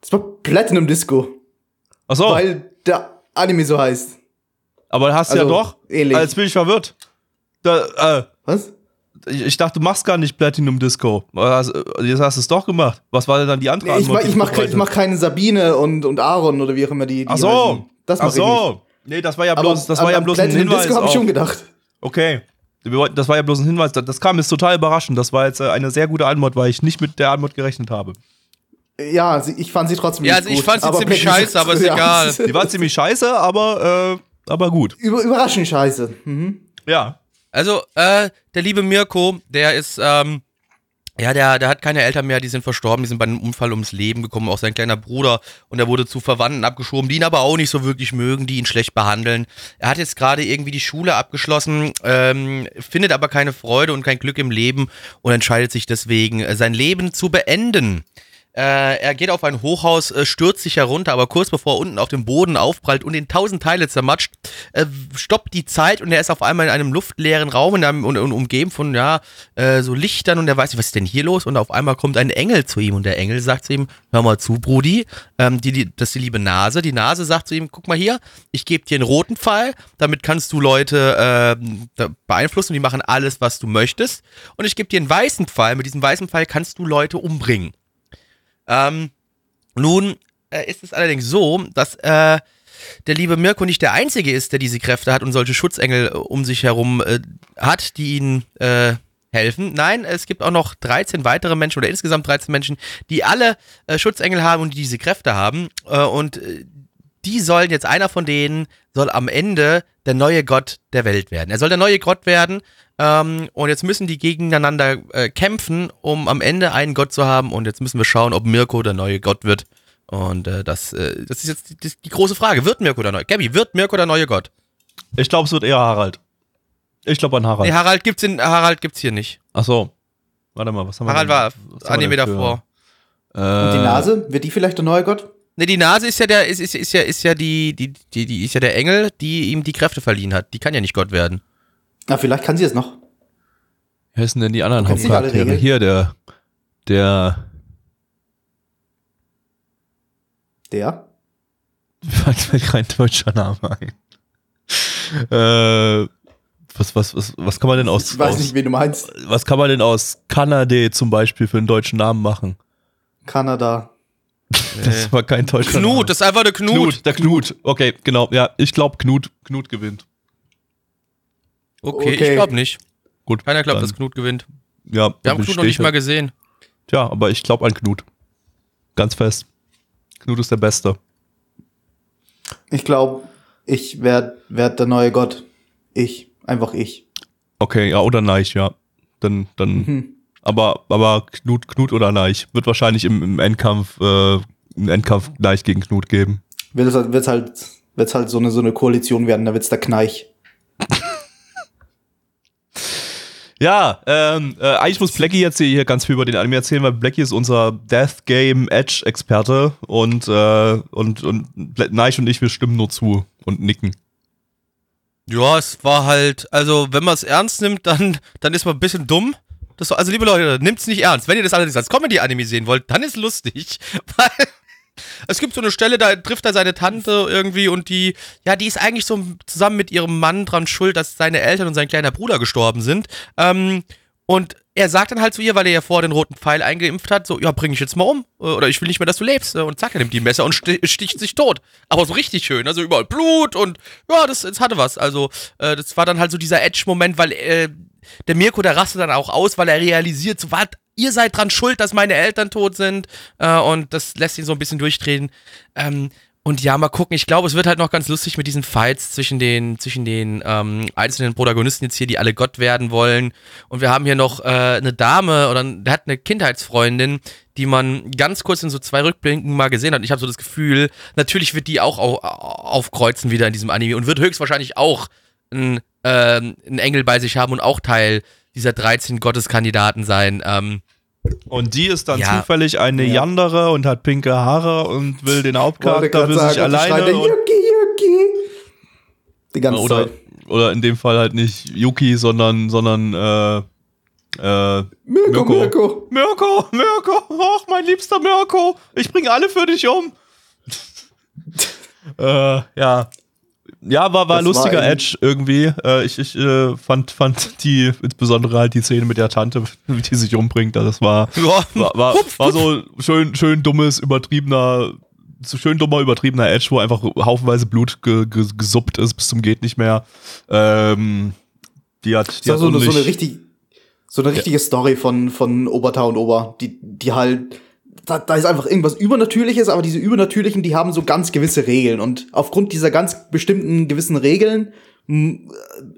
Das war Platinum Disco, Ach so, weil der Anime so heißt. aber hast du ja also, doch. ähnlich. Jetzt bin ich verwirrt. Da, äh, Was? Ich, ich dachte, du machst gar nicht Platinum Disco. Also, Jetzt hast du es doch gemacht. Was war denn dann die andere Nee, ich, mach, ich, mach, ich mach keine Sabine und, und Aaron oder wie auch immer die. die Ach so. heißen. Das mach Ach ich nicht. so. Nee, das war ja Aber bloß, das war ja bloß ein Platinum Hinweis. Disco habe ich schon gedacht. Okay. Wollten- Das war ja bloß ein Hinweis. Das- kam jetzt total überraschend. Das war jetzt äh, eine sehr gute Antwort, weil ich nicht mit der Antwort gerechnet habe. Ja, ich fand sie trotzdem Ja, also ich gut, fand sie aber ziemlich scheiße, aber ist egal. Die war ziemlich scheiße, aber, äh, aber gut. Über, überraschend scheiße. Mhm. Ja. Also, äh, der liebe Mirko, der ist, ähm, ja, der, der hat keine Eltern mehr, die sind verstorben, die sind bei einem Unfall ums Leben gekommen, auch sein kleiner Bruder, und er wurde zu Verwandten abgeschoben, die ihn aber auch nicht so wirklich mögen, die ihn schlecht behandeln. Er hat jetzt gerade irgendwie die Schule abgeschlossen, ähm, findet aber keine Freude und kein Glück im Leben und entscheidet sich deswegen, äh, sein Leben zu beenden. Äh, er geht auf ein Hochhaus, äh, stürzt sich herunter, aber kurz bevor er unten auf dem Boden aufprallt und in tausend Teile zermatscht, äh, stoppt die Zeit und er ist auf einmal in einem luftleeren Raum in und, und umgeben von ja äh, so Lichtern und er weiß nicht, was ist denn hier los? Und auf einmal kommt ein Engel zu ihm und der Engel sagt zu ihm: Hör mal zu, Brudi, ähm, die, die, das ist die liebe Nase. Die Nase sagt zu ihm: Guck mal hier, ich gebe dir einen roten Pfeil, damit kannst du Leute ähm, beeinflussen und die machen alles, was du möchtest. Und ich gebe dir einen weißen Pfeil, mit diesem weißen Pfeil kannst du Leute umbringen. Ähm, nun äh, ist es allerdings so, dass äh, der liebe Mirko nicht der Einzige ist, der diese Kräfte hat und solche Schutzengel äh, um sich herum äh, hat, die ihn äh, helfen. Nein, es gibt auch noch 13 weitere Menschen oder insgesamt 13 Menschen, die alle äh, Schutzengel haben und die diese Kräfte haben. Äh, und äh, die sollen jetzt, einer von denen soll am Ende der neue Gott der Welt werden. Er soll der neue Gott werden. Ähm, und jetzt müssen die gegeneinander äh, kämpfen, um am Ende einen Gott zu haben. Und jetzt müssen wir schauen, ob Mirko der neue Gott wird. Und äh, das, äh, das ist jetzt die, die, große Frage. Wird Mirko der neue Gabby, wird Mirko der neue Gott? Ich glaube, es wird eher Harald. Ich glaube an Harald. Nee, Harald gibt's in Harald gibt's hier nicht. Ach so. Warte mal, was haben Harald wir war haben wir Anime davor. Und die Äh, Nase, wird die vielleicht der neue Gott? Ne, die Nase ist ja der, ist, ist, ist ja, ist ja die, die, die, die ist ja der Engel, die ihm die Kräfte verliehen hat. Die kann ja nicht Gott werden. Na, vielleicht kann sie es noch. Wer ist denn die anderen Hauptcharaktere? Hier, der, der, Der? fällt mir kein deutscher Name ein. Äh, was, was, was, was kann man denn aus, Ich weiß aus nicht, wen du meinst. was kann man denn aus Kanade zum Beispiel für einen deutschen Namen machen? Kanada. Das war kein deutscher Name. Knut, das ist einfach der Knut. Knut, der Knut. Okay, genau. Ja, ich glaube, Knut, Knut gewinnt. Okay, Okay. ich glaube nicht. Gut. Keiner glaubt, dann- dass Knut gewinnt. Ja, Wir haben Knut noch nicht ich- mal gesehen. Tja, aber ich glaube an Knut. Ganz fest. Knut ist der Beste. Ich glaube, ich werde werd der neue Gott. Ich. Einfach ich. Okay, ja, oder Neich, ja. Dann, dann, Mhm. Aber, aber Knut, Knut oder Neich. Wird wahrscheinlich im, im Endkampf, äh, im Endkampf Neich gegen Knut geben. Wird es halt, wird's halt, wird's halt so, eine, so eine Koalition werden, da wird's der Kneich. Ja, ähm, äh, eigentlich muss Blackie jetzt hier ganz viel über den Anime erzählen, weil Blackie ist unser Death Game Edge Experte und, äh, und, und Neich und ich, wir stimmen nur zu und nicken. Ja, es war halt, also wenn man es ernst nimmt, dann, dann ist man ein bisschen dumm. Das, also liebe Leute, nimmt's nicht ernst. Wenn ihr das allerdings als Comedy-Anime sehen wollt, dann ist lustig. Weil es gibt so eine Stelle, da trifft er seine Tante irgendwie und die, ja, die ist eigentlich so zusammen mit ihrem Mann dran schuld, dass seine Eltern und sein kleiner Bruder gestorben sind. Ähm, Und er sagt dann halt zu ihr, weil er ja vor den roten Pfeil eingeimpft hat, so, ja, bring ich jetzt mal um. Oder ich will nicht mehr, dass du lebst. äh, Und zack, er nimmt die Messer und sti- sticht sich tot. Aber so richtig schön. Also überall Blut und ja, das, das hatte was. Also, äh, das war dann halt so dieser Edge-Moment, weil äh, der Mirko, der rastet dann auch aus, weil er realisiert, so, was, ihr seid dran schuld, dass meine Eltern tot sind. Äh, und das lässt ihn so ein bisschen durchdrehen. Ähm, und ja, mal gucken. Ich glaube, es wird halt noch ganz lustig mit diesen Fights zwischen den, zwischen den ähm, einzelnen Protagonisten jetzt hier, die alle Gott werden wollen. Und wir haben hier noch äh, eine Dame oder der hat eine Kindheitsfreundin, die man ganz kurz in so zwei Rückblicken mal gesehen hat. Und ich habe so das Gefühl, natürlich wird die auch au aufkreuzen wieder in diesem Anime und wird höchstwahrscheinlich auch ein, ähm, einen Engel bei sich haben und auch Teil dieser 13 Gotteskandidaten sein. Ähm, Und die ist dann Ja. zufällig eine Ja. Yandere und hat pinke Haare und will den Hauptcharakter für sich alleine. Und, Yuki, Yuki. Die ganze oder, Zeit. oder in dem Fall halt nicht Yuki, sondern, sondern äh, äh, Mirko, Mirko. Mirko. Mirko, Mirko, ach, mein liebster Mirko, ich bringe alle für dich um. äh, ja. Ja, war, war Das lustiger war Edge irgendwie. Äh, ich ich äh, fand, fand die, insbesondere halt die Szene mit der Tante, wie die sich umbringt, das war, ja, war, war, war so schön, schön dummes, übertriebener, so schön dummer, übertriebener Edge, wo einfach haufenweise Blut ge, ge, gesuppt ist bis zum geht nicht mehr. Ähm, die hat, die Das hat war so, eine, so eine richtig, so eine richtige Story von, von Oberta und Ober, die, die halt, da, da ist einfach irgendwas Übernatürliches, aber diese Übernatürlichen, die haben so ganz gewisse Regeln und aufgrund dieser ganz bestimmten gewissen Regeln äh,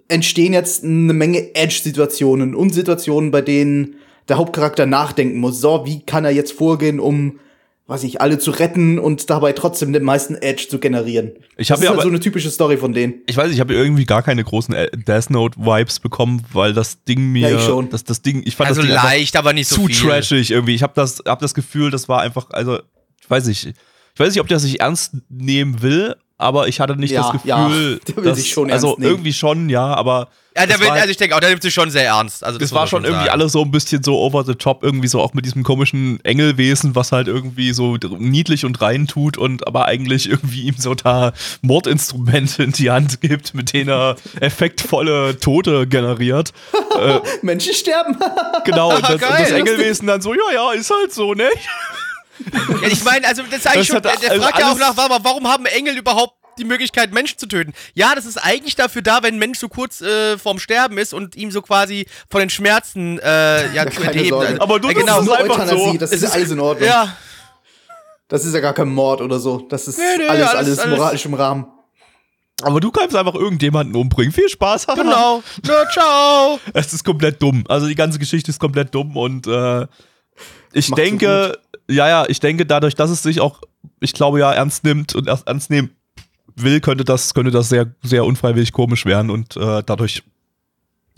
entstehen jetzt eine Menge Edge-Situationen und Situationen, bei denen der Hauptcharakter nachdenken muss. So, wie kann er jetzt vorgehen, um, weiß ich, alle zu retten und dabei trotzdem den meisten Edge zu generieren? Ich das hab ist ja halt so eine typische Story von denen. ich weiß, nicht, ich habe irgendwie gar keine großen äh, Death Note Vibes bekommen, weil das Ding mir, Ja, ich schon. das das Ding, ich fand also das Ding leicht, aber nicht so zu viel. trashig irgendwie. Ich habe das, hab das Gefühl, das war einfach, also ich weiß nicht, ich weiß nicht, ob der sich ernst nehmen will, aber ich hatte nicht Ja, das ja, Gefühl, der will dass, sich schon also ernst nehmen. irgendwie schon, ja, aber Ja, der das will, war, also ich denke auch, der nimmt sich schon sehr ernst. Also das muss war schon irgendwie sagen. alles so ein bisschen so over the top, irgendwie so auch mit diesem komischen Engelwesen, was halt irgendwie so niedlich und rein tut und aber eigentlich irgendwie ihm so da Mordinstrumente in die Hand gibt, mit denen er effektvolle Tote generiert. äh, Menschen sterben. genau, und das, und das Engelwesen dann so, ja, ja, ist halt so, ne? Ja, ich meine, also das ist eigentlich Das schon, der, der also fragt ja auch nach, warum haben Engel überhaupt die Möglichkeit, Menschen zu töten? Ja, das ist eigentlich dafür da, wenn ein Mensch so kurz äh, vorm Sterben ist und ihm so quasi von den Schmerzen äh, ja, zu keine entheben. Also, Aber du ja, genau. es nur einfach Euthanasie, so. das ist ist- alles in Ordnung. Ja, Das ist ja gar kein Mord oder so. Das ist Nee, nee, alles, alles- alles, alles- moralisch im Rahmen. Aber du kannst einfach irgendjemanden umbringen. Viel Spaß. genau. Na, ciao. Es ist komplett dumm. Also die ganze Geschichte ist komplett dumm und äh, ich Macht so denke, ja, ja, ich denke, dadurch, dass es sich auch, ich glaube ja, ernst nimmt und erst ernst nehmen will, könnte das, könnte das sehr, sehr unfreiwillig komisch werden und äh, dadurch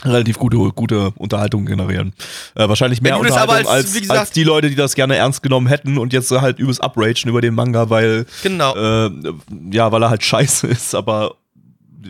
relativ gute, gute Unterhaltung generieren. Äh, wahrscheinlich mehr Unterhaltung als, als, gesagt- als die Leute, die das gerne ernst genommen hätten und jetzt halt übelst upragen über den Manga, weil Genau. äh, ja, weil er halt scheiße ist, aber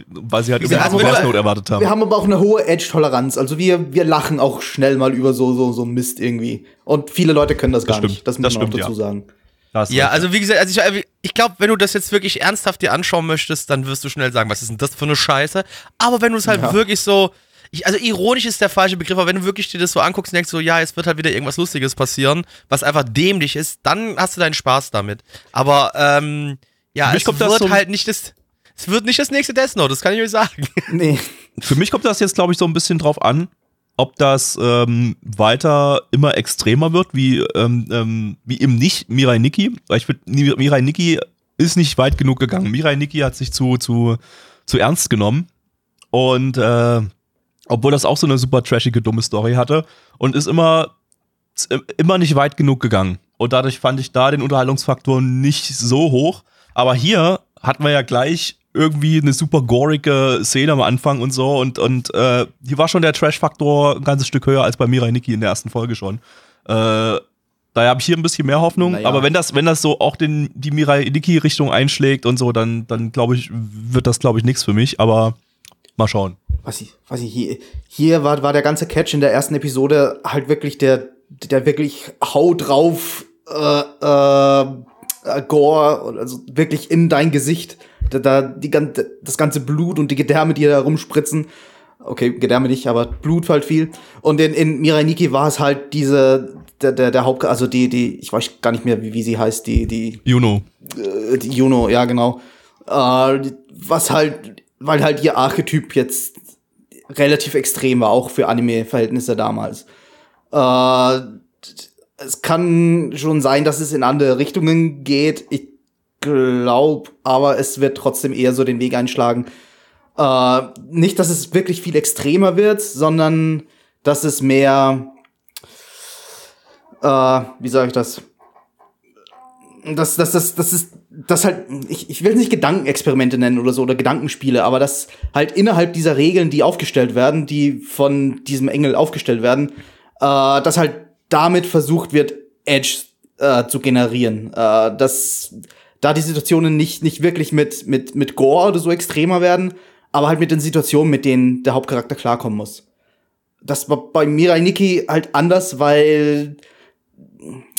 weil sie halt du- Death Note erwartet haben. Wir haben aber auch eine hohe Edge-Toleranz. Also wir, wir lachen auch schnell mal über so, so, so Mist irgendwie. Und viele Leute können das, Das gar stimmt. nicht. Das muss Das man auch stimmt, dazu ja. sagen. Da hast du Ja, also wie gesagt, also ich, ich glaube, wenn du das jetzt wirklich ernsthaft dir anschauen möchtest, dann wirst du schnell sagen, was ist denn das für eine Scheiße? Aber wenn du es halt Ja. wirklich so, ich, also ironisch ist der falsche Begriff, aber wenn du wirklich dir das so anguckst und denkst so, ja, es wird halt wieder irgendwas Lustiges passieren, was einfach dämlich ist, dann hast du deinen Spaß damit. Aber ähm, ja, mich es kommt das wird so- halt nicht das, es wird nicht das nächste Death Note, das kann ich euch sagen. Nee. Für mich kommt das jetzt, glaube ich, so ein bisschen drauf an, ob das ähm, weiter immer extremer wird, wie, ähm, ähm, wie eben nicht Mirai Nikki. Weil ich finde, Mirai Nikki ist nicht weit genug gegangen. Mirai Nikki hat sich zu, zu, zu ernst genommen. Und äh, obwohl das auch so eine super trashige, dumme Story hatte und ist immer, immer nicht weit genug gegangen. Und dadurch fand ich da den Unterhaltungsfaktor nicht so hoch. Aber hier hatten wir ja gleich irgendwie eine super gorige Szene am Anfang und so. Und, und äh, hier war schon der Trash-Faktor ein ganzes Stück höher als bei Mirai Nikki in der ersten Folge schon. Äh, daher habe ich hier ein bisschen mehr Hoffnung. Naja. Aber wenn das, wenn das so auch den, die Mirai Nikki-Richtung einschlägt und so, dann, dann glaube ich, wird das, glaube ich, nichts für mich. Aber mal schauen. Was ich, was ich hier, hier war, war der ganze Catch in der ersten Episode halt wirklich der, der wirklich Hau drauf, äh, äh, äh, Gore, also wirklich in dein Gesicht. Da, da die ganze, das ganze Blut und die Gedärme, die da rumspritzen. Okay, Gedärme nicht, aber Blut halt viel. Und in, in Mirai Nikki war es halt diese, der, der, der Haupt, also die, die, ich weiß gar nicht mehr, wie, wie sie heißt, die, die, Juno. äh, die Juno, ja, genau. Äh, was halt, weil halt ihr Archetyp jetzt relativ extrem war, auch für Anime-Verhältnisse damals. Äh, es kann schon sein, dass es in andere Richtungen geht. Ich glaube, aber es wird trotzdem eher so den Weg einschlagen. Äh, nicht, dass es wirklich viel extremer wird, sondern dass es mehr, äh, wie sage ich das? Das, das, das, das ist, das halt, ich, ich will es nicht Gedankenexperimente nennen oder so oder Gedankenspiele, aber das halt innerhalb dieser Regeln, die aufgestellt werden, die von diesem Engel aufgestellt werden, äh, dass halt damit versucht wird, Edge äh, zu generieren. Äh, dass da die Situationen nicht, nicht wirklich mit, mit, mit Gore oder so extremer werden, aber halt mit den Situationen, mit denen der Hauptcharakter klarkommen muss. Das war bei Mirai Nikki halt anders, weil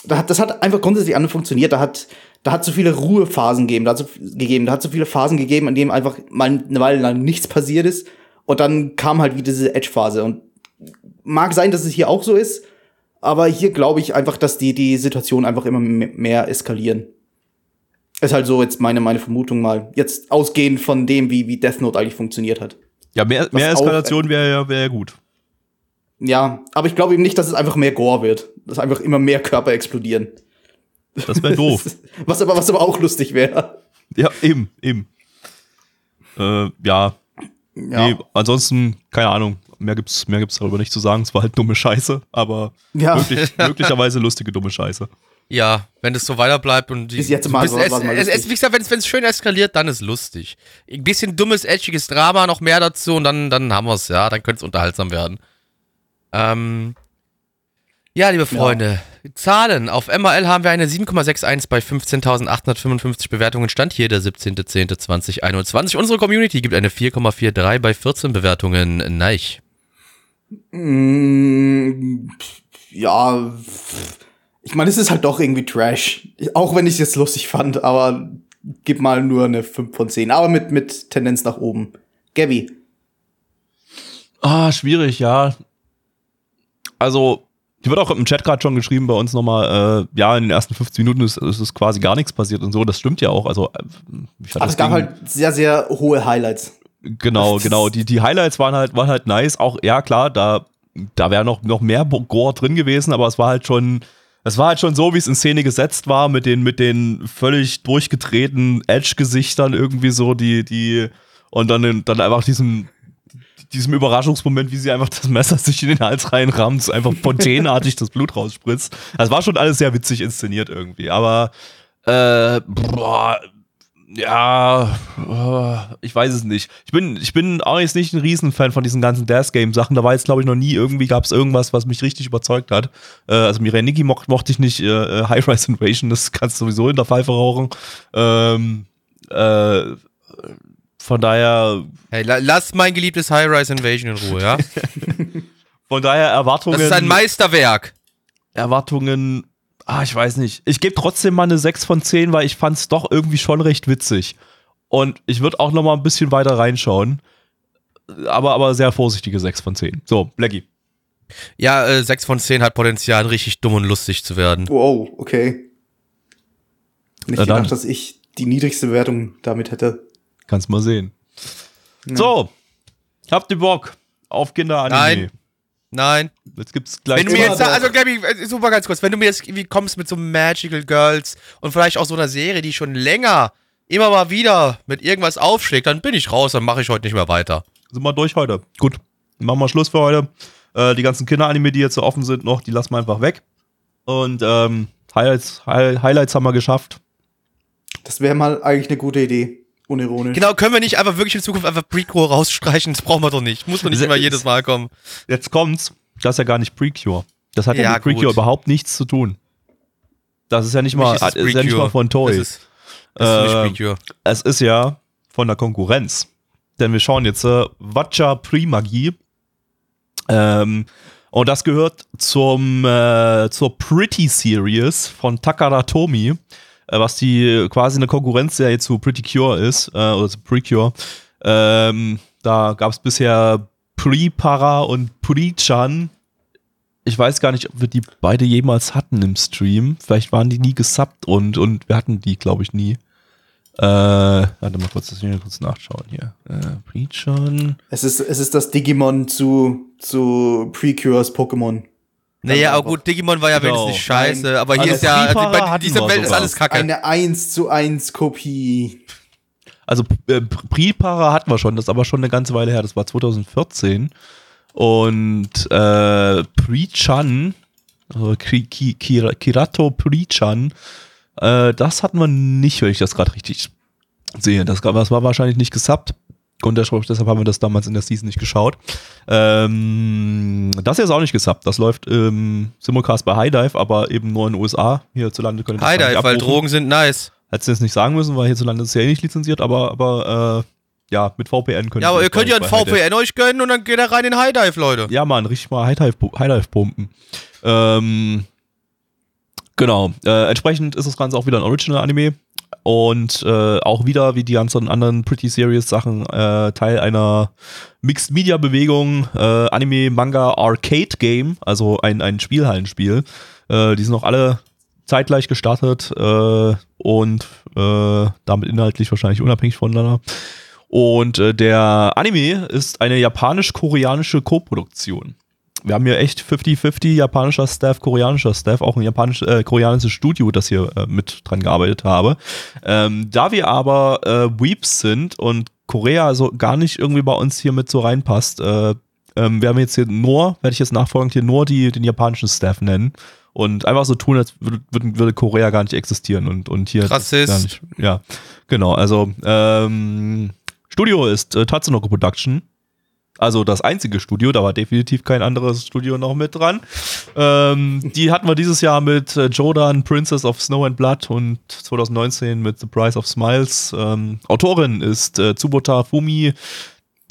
da hat, das hat einfach grundsätzlich anders funktioniert. Da hat, da hat so viele Ruhephasen gegeben, da hat so, gegeben, da hat so viele Phasen gegeben, in denen einfach mal eine Weile lang nichts passiert ist. Und dann kam halt wieder diese Edge-Phase. Und mag sein, dass es hier auch so ist, aber hier glaube ich einfach, dass die, die Situation einfach immer me- mehr eskalieren. Ist halt so jetzt meine, meine Vermutung mal. Jetzt ausgehend von dem, wie, wie Death Note eigentlich funktioniert hat. Ja, mehr, Was mehr Eskalation wäre ja wär gut. Ja, aber ich glaube eben nicht, dass es einfach mehr Gore wird. Dass einfach immer mehr Körper explodieren. Das wäre doof. Was aber, was aber auch lustig wäre. ja, eben, eben. Äh, ja, Ja. nee, ansonsten, keine Ahnung, mehr gibt's, mehr gibt's darüber nicht zu sagen. Es war halt dumme Scheiße, aber Ja. möglich, möglicherweise lustige dumme Scheiße. Ja, wenn es so weiter bleibt und die, Bis jetzt mal so, es, mal es, es, wie gesagt, wenn es schön eskaliert, dann ist lustig. Ein bisschen dummes, edgiges Drama, noch mehr dazu und dann, dann haben wir es, ja, dann könnte es unterhaltsam werden. Ähm, ja, liebe Freunde, Zahlen. Auf MRL haben wir eine 7,61 bei 15.855 Bewertungen. Stand hier der 17.10.2021. Unsere Community gibt eine 4,43 bei 14 Bewertungen. Neich. Mm, ja, ich meine, es ist halt doch irgendwie Trash. Auch wenn ich es jetzt lustig fand, aber gib mal nur eine 5 von 10. Aber mit, mit Tendenz nach oben. Gabby. Ah, schwierig, ja. Also, hier wird auch im Chat gerade schon geschrieben bei uns nochmal, äh, ja, in den ersten 15 Minuten ist, ist, ist quasi gar nichts passiert und so. Das stimmt ja auch. Also, äh, ich hatte Aber es gab halt sehr, sehr hohe Highlights. Genau, genau. Die, die Highlights waren halt, waren halt nice. Auch, ja, klar, da, da wäre noch, noch mehr Gore drin gewesen, aber es war halt schon, es war halt schon so, wie es in Szene gesetzt war, mit den, mit den völlig durchgedrehten Edge-Gesichtern irgendwie so, die, die, und dann, dann einfach diesen, diesem Überraschungsmoment, wie sie einfach das Messer sich in den Hals reinrammt, so einfach fontänenartig das Blut rausspritzt. Das war schon alles sehr witzig inszeniert irgendwie, aber, äh, boah, ja, äh, ich weiß es nicht. Ich bin, ich bin auch jetzt nicht ein Riesenfan von diesen ganzen Death Game Sachen. Da war jetzt, glaube ich, noch nie irgendwie gab es irgendwas, was mich richtig überzeugt hat. Äh, also Mirai Nikki mo mochte ich nicht. Äh, High Rise Invasion, das kannst du sowieso in der Pfeife rauchen. Ähm, äh, von daher, Hey, la lass mein geliebtes High-Rise Invasion in Ruhe, ja? von daher Erwartungen. Das ist ein Meisterwerk. Erwartungen, ah, ich weiß nicht. Ich gebe trotzdem mal eine 6 von 10, weil ich fand es doch irgendwie schon recht witzig. Und ich würde auch noch mal ein bisschen weiter reinschauen. Aber, aber sehr vorsichtige 6 von 10. So, Blackie. Ja, äh, 6 von 10 hat Potenzial, richtig dumm und lustig zu werden. Wow, okay. Nicht Na dann. gedacht, dass ich die niedrigste Bewertung damit hätte. Kannst mal sehen. So, habt ihr Bock auf Kinderanime? Nein. Nein. Jetzt gibt's gleich Wenn du mir jetzt, also Gabi, äh, super ganz kurz, wenn du mir jetzt irgendwie kommst mit so Magical Girls und vielleicht auch so einer Serie, die schon länger immer mal wieder mit irgendwas aufschlägt, dann bin ich raus, dann mache ich heute nicht mehr weiter. sind wir durch heute. Gut, machen wir Schluss für heute. Äh, die ganzen Kinderanime, die jetzt so offen sind noch, die lassen wir einfach weg. Und ähm, Highlights, Hi Highlights haben wir geschafft. Das wäre mal eigentlich eine gute Idee. Unironisch. Genau, können wir nicht einfach wirklich in Zukunft einfach Prequel rausstreichen? Das brauchen wir doch nicht. Muss doch nicht immer jedes Mal kommen. Jetzt kommt's. Das ist ja gar nicht Precure. Das hat ja, Ja, mit Precure gut. überhaupt nichts zu tun. Das ist ja nicht mal, ist ist ja nicht Precure. mal von Toei. Das ist, das ist Äh, mich Precure. Es ist ja von der Konkurrenz. Denn wir schauen jetzt äh, Watcha Primagie. Ähm, und das gehört zum, äh, zur Pretty Series von Takara Tomy, äh, was die quasi eine Konkurrenzserie zu Pretty Cure ist, äh, oder zu Precure. Ähm, da gab es bisher Pre-Para und Pre-Chan. Ich weiß gar nicht, ob wir die beide jemals hatten im Stream. Vielleicht waren die nie gesubbt und, und wir hatten die, glaube ich, nie. Äh, warte mal kurz, das will ich kurz nachschauen hier. Äh. Es ist, es ist das Digimon zu, zu Precures Pokémon. Naja, aber gut, Digimon war ja Genau. wenigstens nicht scheiße, aber hier Also ist ja, bei dieser Welt ist alles kacke. Eine 1 zu 1 Kopie. Also äh, Pre-Para hatten wir schon, das ist aber schon eine ganze Weile her, das war 2014. Und äh, Pre-Chan, also Ki Ki Kira- Kirato Pre-Chan, äh, das hatten wir nicht, wenn ich das gerade richtig sehe. Das, das war wahrscheinlich nicht gesubbt. Und deshalb haben wir das damals in der Season nicht geschaut. Ähm, das hier ist auch nicht gesubbt. Das läuft im Simulcast bei High Dive, aber eben nur in den USA. Hierzulande können wir das Hi gar nicht Dive, weil. Drogen sind nice. Hättest du jetzt nicht sagen müssen, weil hierzulande ist es ja eh nicht lizenziert, aber, aber äh, ja, mit VPN können Ja, aber ihr könnt ja ein High VPN euch gönnen und dann geht er rein in High Dive, Leute. Ja, Mann, richtig mal High Dive, High Dive pumpen. Ähm, genau. Äh, entsprechend ist das Ganze auch wieder ein Original-Anime. Und äh, auch wieder, wie die ganzen anderen Pretty Serious Sachen, äh, Teil einer Mixed-Media-Bewegung, äh, Anime, Manga, Arcade-Game, also ein, ein Spielhallenspiel. Äh, die sind auch alle zeitgleich gestartet äh, und äh, damit inhaltlich wahrscheinlich unabhängig voneinander. Und äh, der Anime ist eine japanisch-koreanische Koproduktion. Wir haben hier echt 50-50 japanischer Staff, koreanischer Staff, auch ein japanisch, äh, koreanisches Studio, das hier äh, mit dran gearbeitet habe. Ähm, da wir aber äh, Weeps sind und Korea also gar nicht irgendwie bei uns hier mit so reinpasst, äh, ähm, wir haben jetzt hier nur, werde ich jetzt nachfolgend hier nur die, den japanischen Staff nennen und einfach so tun, als würde, würde, Korea gar nicht existieren und, und hier Rassist. gar nicht. Ja, genau. Also ähm, Studio ist äh, Tatsunoko Production. Also das einzige Studio, da war definitiv kein anderes Studio noch mit dran. Ähm, die hatten wir dieses Jahr mit äh, Jodan, Princess of Snow and Blood und 2019 mit The Price of Smiles. Ähm, Autorin ist äh, Tsubota Fumi.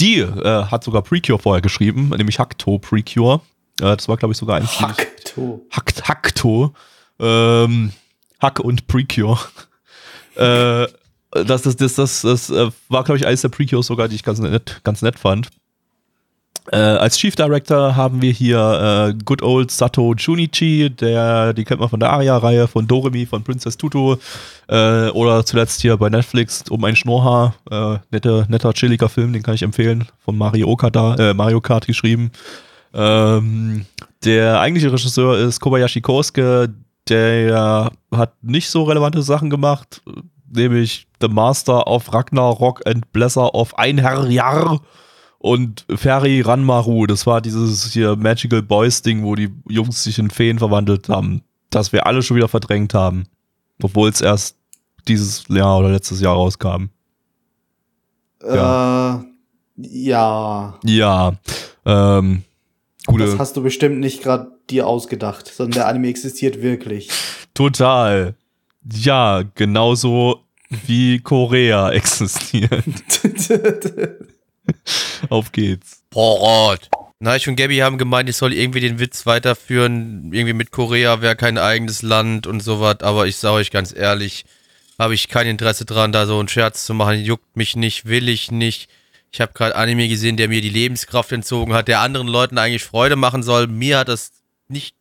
Die äh, hat sogar Precure vorher geschrieben, nämlich Hakuto Precure. Äh, das war, glaube ich, sogar eins. die- Hakto. Hakt, Hakto. Ähm, Hack und Precure. äh, das, das, das, das, das äh, war, glaube ich, eines der Precures sogar, die ich ganz nett, ganz nett fand. Äh, als Chief Director haben wir hier äh, Good Old Sato Junichi, der, die kennt man von der Aria-Reihe, von Doremi, von Princess Tutu äh, oder zuletzt hier bei Netflix um ein Schnorrhaar. Äh, netter, netter, chilliger Film, den kann ich empfehlen. Von Mario Okada, äh, Mario Kart geschrieben. Ähm, der eigentliche Regisseur ist Kobayashi Kosuke, der hat nicht so relevante Sachen gemacht, nämlich The Master of Ragnarok and Blesser of Einherjar und Fairy Ranmaru. Das war dieses hier Magical Boys Ding, wo die Jungs sich in Feen verwandelt haben, das wir alle schon wieder verdrängt haben, obwohl es erst dieses Jahr oder letztes Jahr rauskam. Ja. Äh, ja. Ja, ähm, Das gute, hast du bestimmt nicht gerade dir ausgedacht, sondern der Anime existiert wirklich. total. Ja, genauso wie Korea existiert. Auf geht's. Porot. Neich und Gabby haben gemeint, ich soll irgendwie den Witz weiterführen, irgendwie mit Korea wäre kein eigenes Land und sowas, aber ich sage euch ganz ehrlich, habe ich kein Interesse dran, da so einen Scherz zu machen, juckt mich nicht, will ich nicht. Ich habe gerade Anime gesehen, der mir die Lebenskraft entzogen hat, der anderen Leuten eigentlich Freude machen soll. Mir hat das nicht,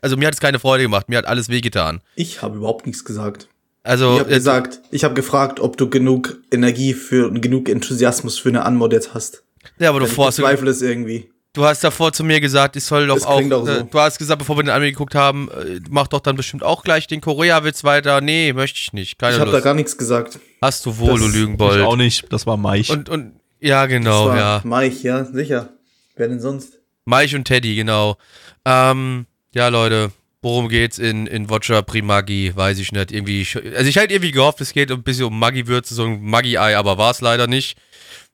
also mir hat es keine Freude gemacht, mir hat alles wehgetan. Ich habe überhaupt nichts gesagt. Also, ich habe äh, gesagt, ich habe gefragt, ob du genug Energie für und genug Enthusiasmus für eine Anmod jetzt hast. ja, aber du, Ich vor, du, bezweifle es irgendwie. du hast davor zu mir gesagt, ich soll doch Das auch, klingt auch so. äh, du hast gesagt, bevor wir den Anime geguckt haben, äh, mach doch dann bestimmt auch gleich den Korea-Witz weiter. Nee, möchte ich nicht. Keine Ich habe da gar nichts gesagt. Hast du wohl, Das- du Ich Lügenbold. auch nicht, das war Meich. Und, und, ja, genau, das war ja. Mike, ja, sicher. Wer denn sonst? Mike und Teddy, genau. Ähm, ja, Leute, worum geht's in, in Watcher Primagi? Weiß ich nicht. Irgendwie, also ich hätte irgendwie gehofft, es geht ein bisschen um Maggi-Würze, so ein Maggi-Ei, aber war es leider nicht.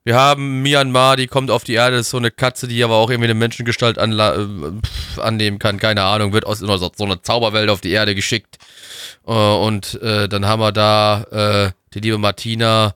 Wir haben Myanmar, die kommt auf die Erde, ist so eine Katze, die aber auch irgendwie eine Menschengestalt äh, pff, annehmen kann, keine Ahnung, wird aus so so einer Zauberwelt auf die Erde geschickt. Äh, und äh, dann haben wir da äh, die liebe Martina,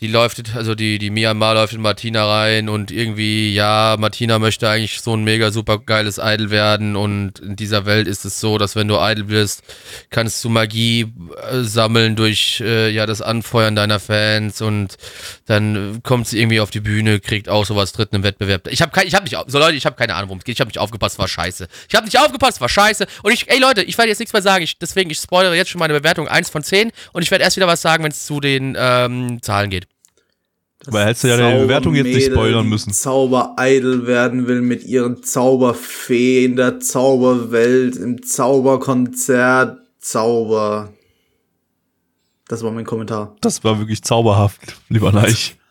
die läuft, also die, die Myanmar läuft in Martina rein und irgendwie, ja, Martina möchte eigentlich so ein mega super geiles Idol werden und in dieser Welt ist es so, dass wenn du Idol bist, kannst du Magie äh, sammeln durch, äh, ja, das Anfeuern deiner Fans und dann kommt sie irgendwie auf die Bühne, kriegt auch sowas dritten im Wettbewerb. Ich habe kein, ich habe nicht, so Leute, ich habe keine Ahnung, worum es geht. Ich habe nicht aufgepasst, war scheiße. Ich habe nicht aufgepasst, war scheiße. Und ich, ey Leute, ich werde jetzt nichts mehr sagen. Ich, deswegen, ich spoilere jetzt schon meine Bewertung 1 von 10 und ich werde erst wieder was sagen, wenn es zu den ähm, Zahlen geht. Aber hättest du ja deine Bewertung jetzt nicht spoilern müssen. Zauber-Idol werden will mit ihren Zauberfee in der Zauberwelt, im Zauberkonzert, Zauber. Das war mein Kommentar. Das war wirklich zauberhaft, lieber Neich.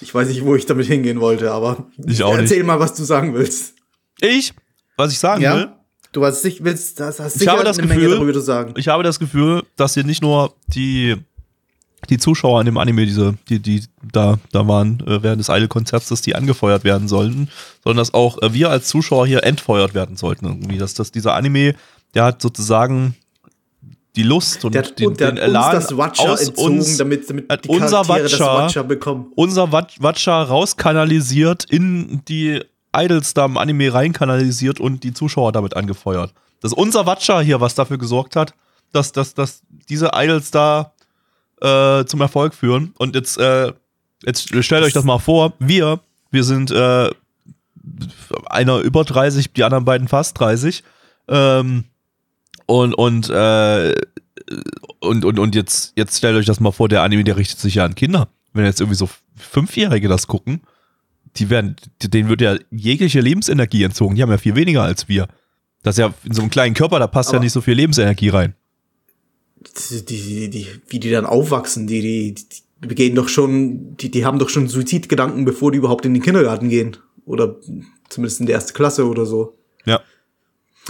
Ich weiß nicht, wo ich damit hingehen wollte, aber Ich auch erzähl mal, was du sagen willst. Ich, was ich sagen will, Ja? Du hast, sich- willst, das hast Ich habe das Gefühl- ich habe das Gefühl, dass hier nicht nur die, die Zuschauer an dem Anime, diese, die, die da, da waren äh, während des Idol-Konzerts, dass die angefeuert werden sollten, sondern dass auch äh, wir als Zuschauer hier entfeuert werden sollten. Irgendwie. Dass, dass dieser Anime, der hat sozusagen die Lust und Der hat, den, der den Elan uns das Watcher aus entzogen, uns, damit, damit die unser Charaktere das Watcher- Watcher bekommen. unser Wat- Watcher rauskanalisiert, in die Idols da im Anime reinkanalisiert und die Zuschauer damit angefeuert. Das ist unser Watcher hier, was dafür gesorgt hat, dass, dass, dass diese Idols da äh, zum Erfolg führen. Und jetzt, äh, jetzt stellt euch das mal vor, wir, wir sind äh, einer über 30, die anderen beiden fast 30. Ähm, und, und, äh, und, und, und jetzt, jetzt stellt euch das mal vor, der Anime, der richtet sich ja an Kinder. Wenn jetzt irgendwie so Fünfjährige das gucken, die werden, denen wird ja jegliche Lebensenergie entzogen. Die haben ja viel weniger als wir. Das ist ja in so einem kleinen Körper, da passt ja Aber- nicht so viel Lebensenergie rein. Die, die, die, wie die dann aufwachsen, die, die, die begehen doch schon, die, die haben doch schon Suizidgedanken, bevor die überhaupt in den Kindergarten gehen. Oder zumindest in die erste Klasse oder so. Ja.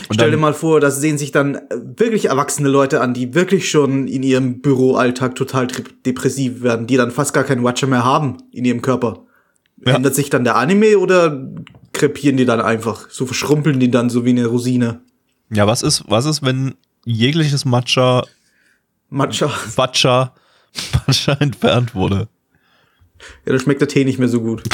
Und Stell dir mal vor, das sehen sich dann wirklich erwachsene Leute an, die wirklich schon in ihrem Büroalltag total depressiv werden, die dann fast gar keinen Watcher mehr haben in ihrem Körper. Ja. Ändert sich dann der Anime oder krepieren die dann einfach? So verschrumpeln die dann so wie eine Rosine. ja, was ist, was ist, wenn jegliches Matcha, Matcha. Watcha, Matcha entfernt wurde? Ja, da schmeckt der Tee nicht mehr so gut.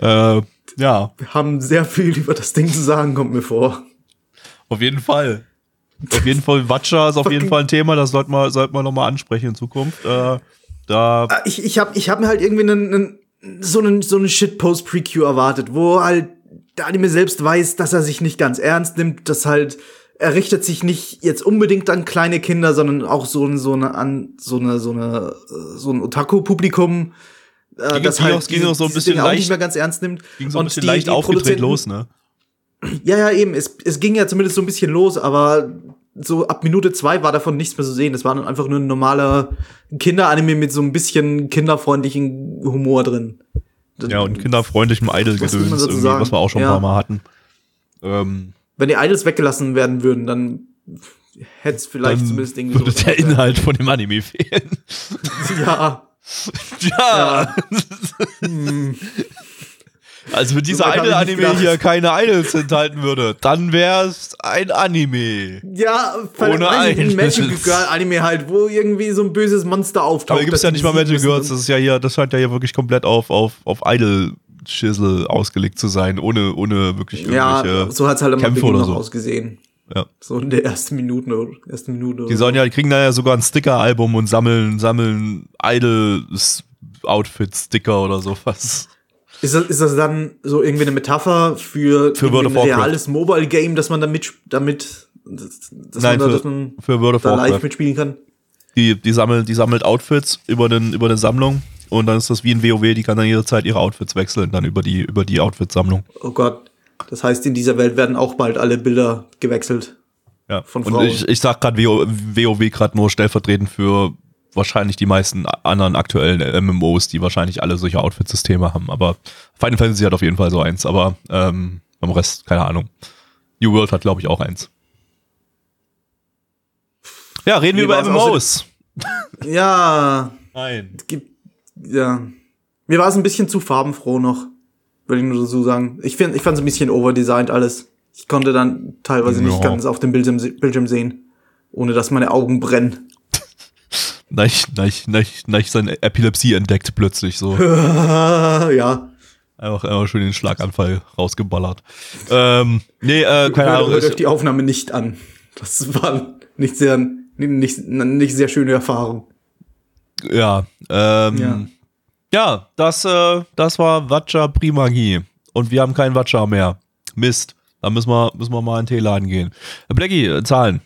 Äh, ja, Wir haben sehr viel über das Ding zu sagen, kommt mir vor. auf jeden Fall. Auf jeden Fall, Watcha ist auf jeden Fall ein Thema, das sollte man, sollte man nochmal ansprechen in Zukunft. Äh, da, Ah, Ich, ich habe ich hab mir halt irgendwie einen, einen, so einen, so einen Shitpost-Preview erwartet, wo halt der Anime selbst weiß, dass er sich nicht ganz ernst nimmt, dass halt er richtet sich nicht jetzt unbedingt an kleine Kinder, sondern auch so, so eine an so eine so eine äh, so ein Otaku-Publikum, äh, das halt auch- ging auch so ein bisschen Ding auch leicht- nicht mehr ganz ernst nimmt. ging so ein bisschen die- leicht die aufgedreht los, ne? Ja, ja, eben. Es, es ging ja zumindest so ein bisschen los, aber so ab Minute zwei war davon nichts mehr zu sehen. Es war dann einfach nur ein normaler Kinderanime mit so ein bisschen kinderfreundlichen Humor drin. Ja, und kinderfreundlichem Was will man Idol-Gedöns, irgendwie, was wir auch schon ein Ja. paar Mal hatten. Ähm, Wenn die Idols weggelassen werden würden, dann hätte es vielleicht dann zumindest irgendwie würde so der Inhalt von dem Anime fehlen. Ja. ja. Hm. Also wenn dieser nicht Idol-Anime hier keine Idols enthalten würde, dann wäre es ein Anime. Ja, Ohne ein. Magic Girl Anime halt, wo irgendwie so ein böses Monster auftaucht. Aber gibt es ja nicht mal besiegen Magic müssen. Girls, das ist ja hier, das scheint ja hier wirklich komplett auf, auf, auf Idol-Schissel ausgelegt zu sein, ohne, ohne wirklich Ja, irgendwelche so hat's halt am Kämpfe oder noch so. ausgesehen. Ja. So in der ersten Minute ersten Minute. Die sollen ja, die kriegen da ja sogar ein Sticker-Album und sammeln, sammeln Idol-Outfit-Sticker oder sowas. Ist das, ist das dann so irgendwie eine Metapher für, Für ein reales Mobile Game, dass man damit, damit dass, dass Nein, man, da, für- dass man Für World of da live Warcraft. mitspielen kann? Die, die, sammelt, die sammelt Outfits über, den, über eine Sammlung und dann ist das wie in WoW, die kann dann jederzeit ihre Outfits wechseln, dann über die, über die Outfit-Sammlung. Oh Gott. Das heißt, in dieser Welt werden auch bald alle Bilder gewechselt. Ja. Von und Frauen. ich, ich sag gerade WoW, WoW gerade nur stellvertretend für wahrscheinlich die meisten anderen aktuellen MMOs, die wahrscheinlich alle solche Outfit-Systeme haben. Aber Final Fantasy hat auf jeden Fall so eins, aber ähm, beim Rest, keine Ahnung. New World hat, glaube ich, auch eins. Ja, reden wir Mir über MMOs. Ja, Nein. es gibt, ja. Mir war es ein bisschen zu farbenfroh noch, würde ich nur so sagen. Ich finde, ich fand es ein bisschen overdesigned alles. Ich konnte dann teilweise nicht Ja. ganz auf dem Bildschirm, Bildschirm sehen, ohne dass meine Augen brennen. Neich, Neich, Neich, Neich seine Epilepsie entdeckt plötzlich so. ja. Einfach, einfach schön den Schlaganfall rausgeballert. Ähm, nee, äh, keine Ahnung. hört euch die Aufnahme nicht an. Das war nicht sehr, nicht, nicht sehr schöne Erfahrung. Ja, ähm, ja. Ja. das, äh, das war Watcha Primagie. Und wir haben keinen Watcha mehr. Mist. Da müssen wir, müssen wir mal in den Teeladen gehen. Äh, Blackie, äh, Zahlen.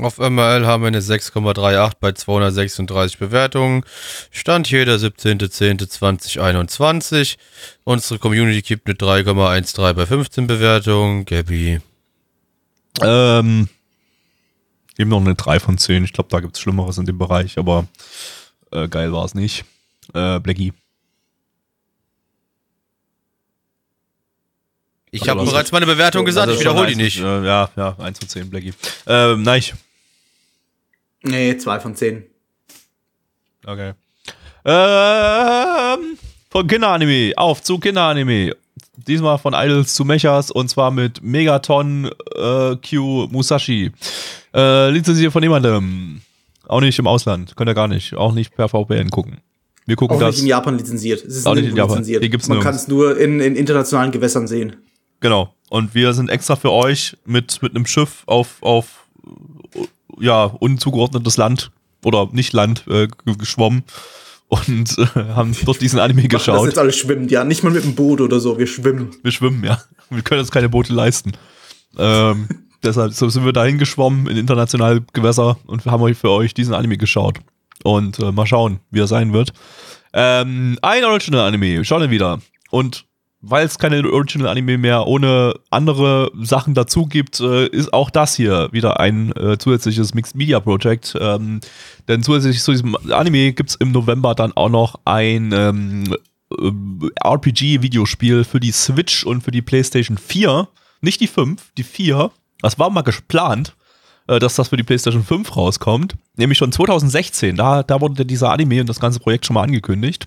Auf MRL haben wir eine 6,38 bei 236 Bewertungen. Stand hier der 17.10.2021. Unsere Community gibt eine 3,13 bei 15 Bewertungen. Gabby. Ähm, eben noch eine 3 von 10. Ich glaube, da gibt's Schlimmeres in dem Bereich, aber äh, geil war es nicht. Äh, Blackie. Ich Also habe was- bereits meine Bewertung gesagt, ich wiederhole die nicht. Äh, ja, ja, 1 von 10, Blackie. Ähm, nein. Nee, zwei von zehn. Okay. Ähm, von Kinderanime auf zu Kinderanime. Diesmal von Idols zu Mechas und zwar mit Megaton äh, Q Musashi. Äh, lizenziert von jemandem. Auch nicht im Ausland. Könnt ihr gar nicht. Auch nicht per VPN gucken. Wir gucken Auch das. nicht in Japan lizenziert. Es ist Auch nicht in Japan. lizenziert. Hier gibt's Man kann es nur in, in internationalen Gewässern sehen. Genau. Und wir sind extra für euch mit, mit einem Schiff auf, auf ja, unzugeordnetes Land oder nicht Land äh, geschwommen und äh, haben dort diesen Anime Das geschaut. jetzt alles schwimmt, ja. Nicht mal mit dem Boot oder so. Wir schwimmen. Wir schwimmen, ja. Wir können uns keine Boote leisten. Ähm, deshalb so sind wir dahin geschwommen in internationale Gewässer und haben euch für euch diesen Anime geschaut. Und äh, mal schauen, wie er sein wird. Ähm, ein Original-Anime, schauen wir wieder. Und weil es keine Original-Anime mehr ohne andere Sachen dazu gibt, äh, ist auch das hier wieder ein äh, zusätzliches Mixed-Media-Projekt. Ähm, denn zusätzlich zu diesem Anime gibt es im November dann auch noch ein ähm, äh, RPG-Videospiel für die Switch und für die PlayStation 4. Nicht die 5, die 4. Das war mal geplant, äh, dass das für die PlayStation 5 rauskommt. Nämlich schon 2016. Da, da wurde dieser Anime und das ganze Projekt schon mal angekündigt.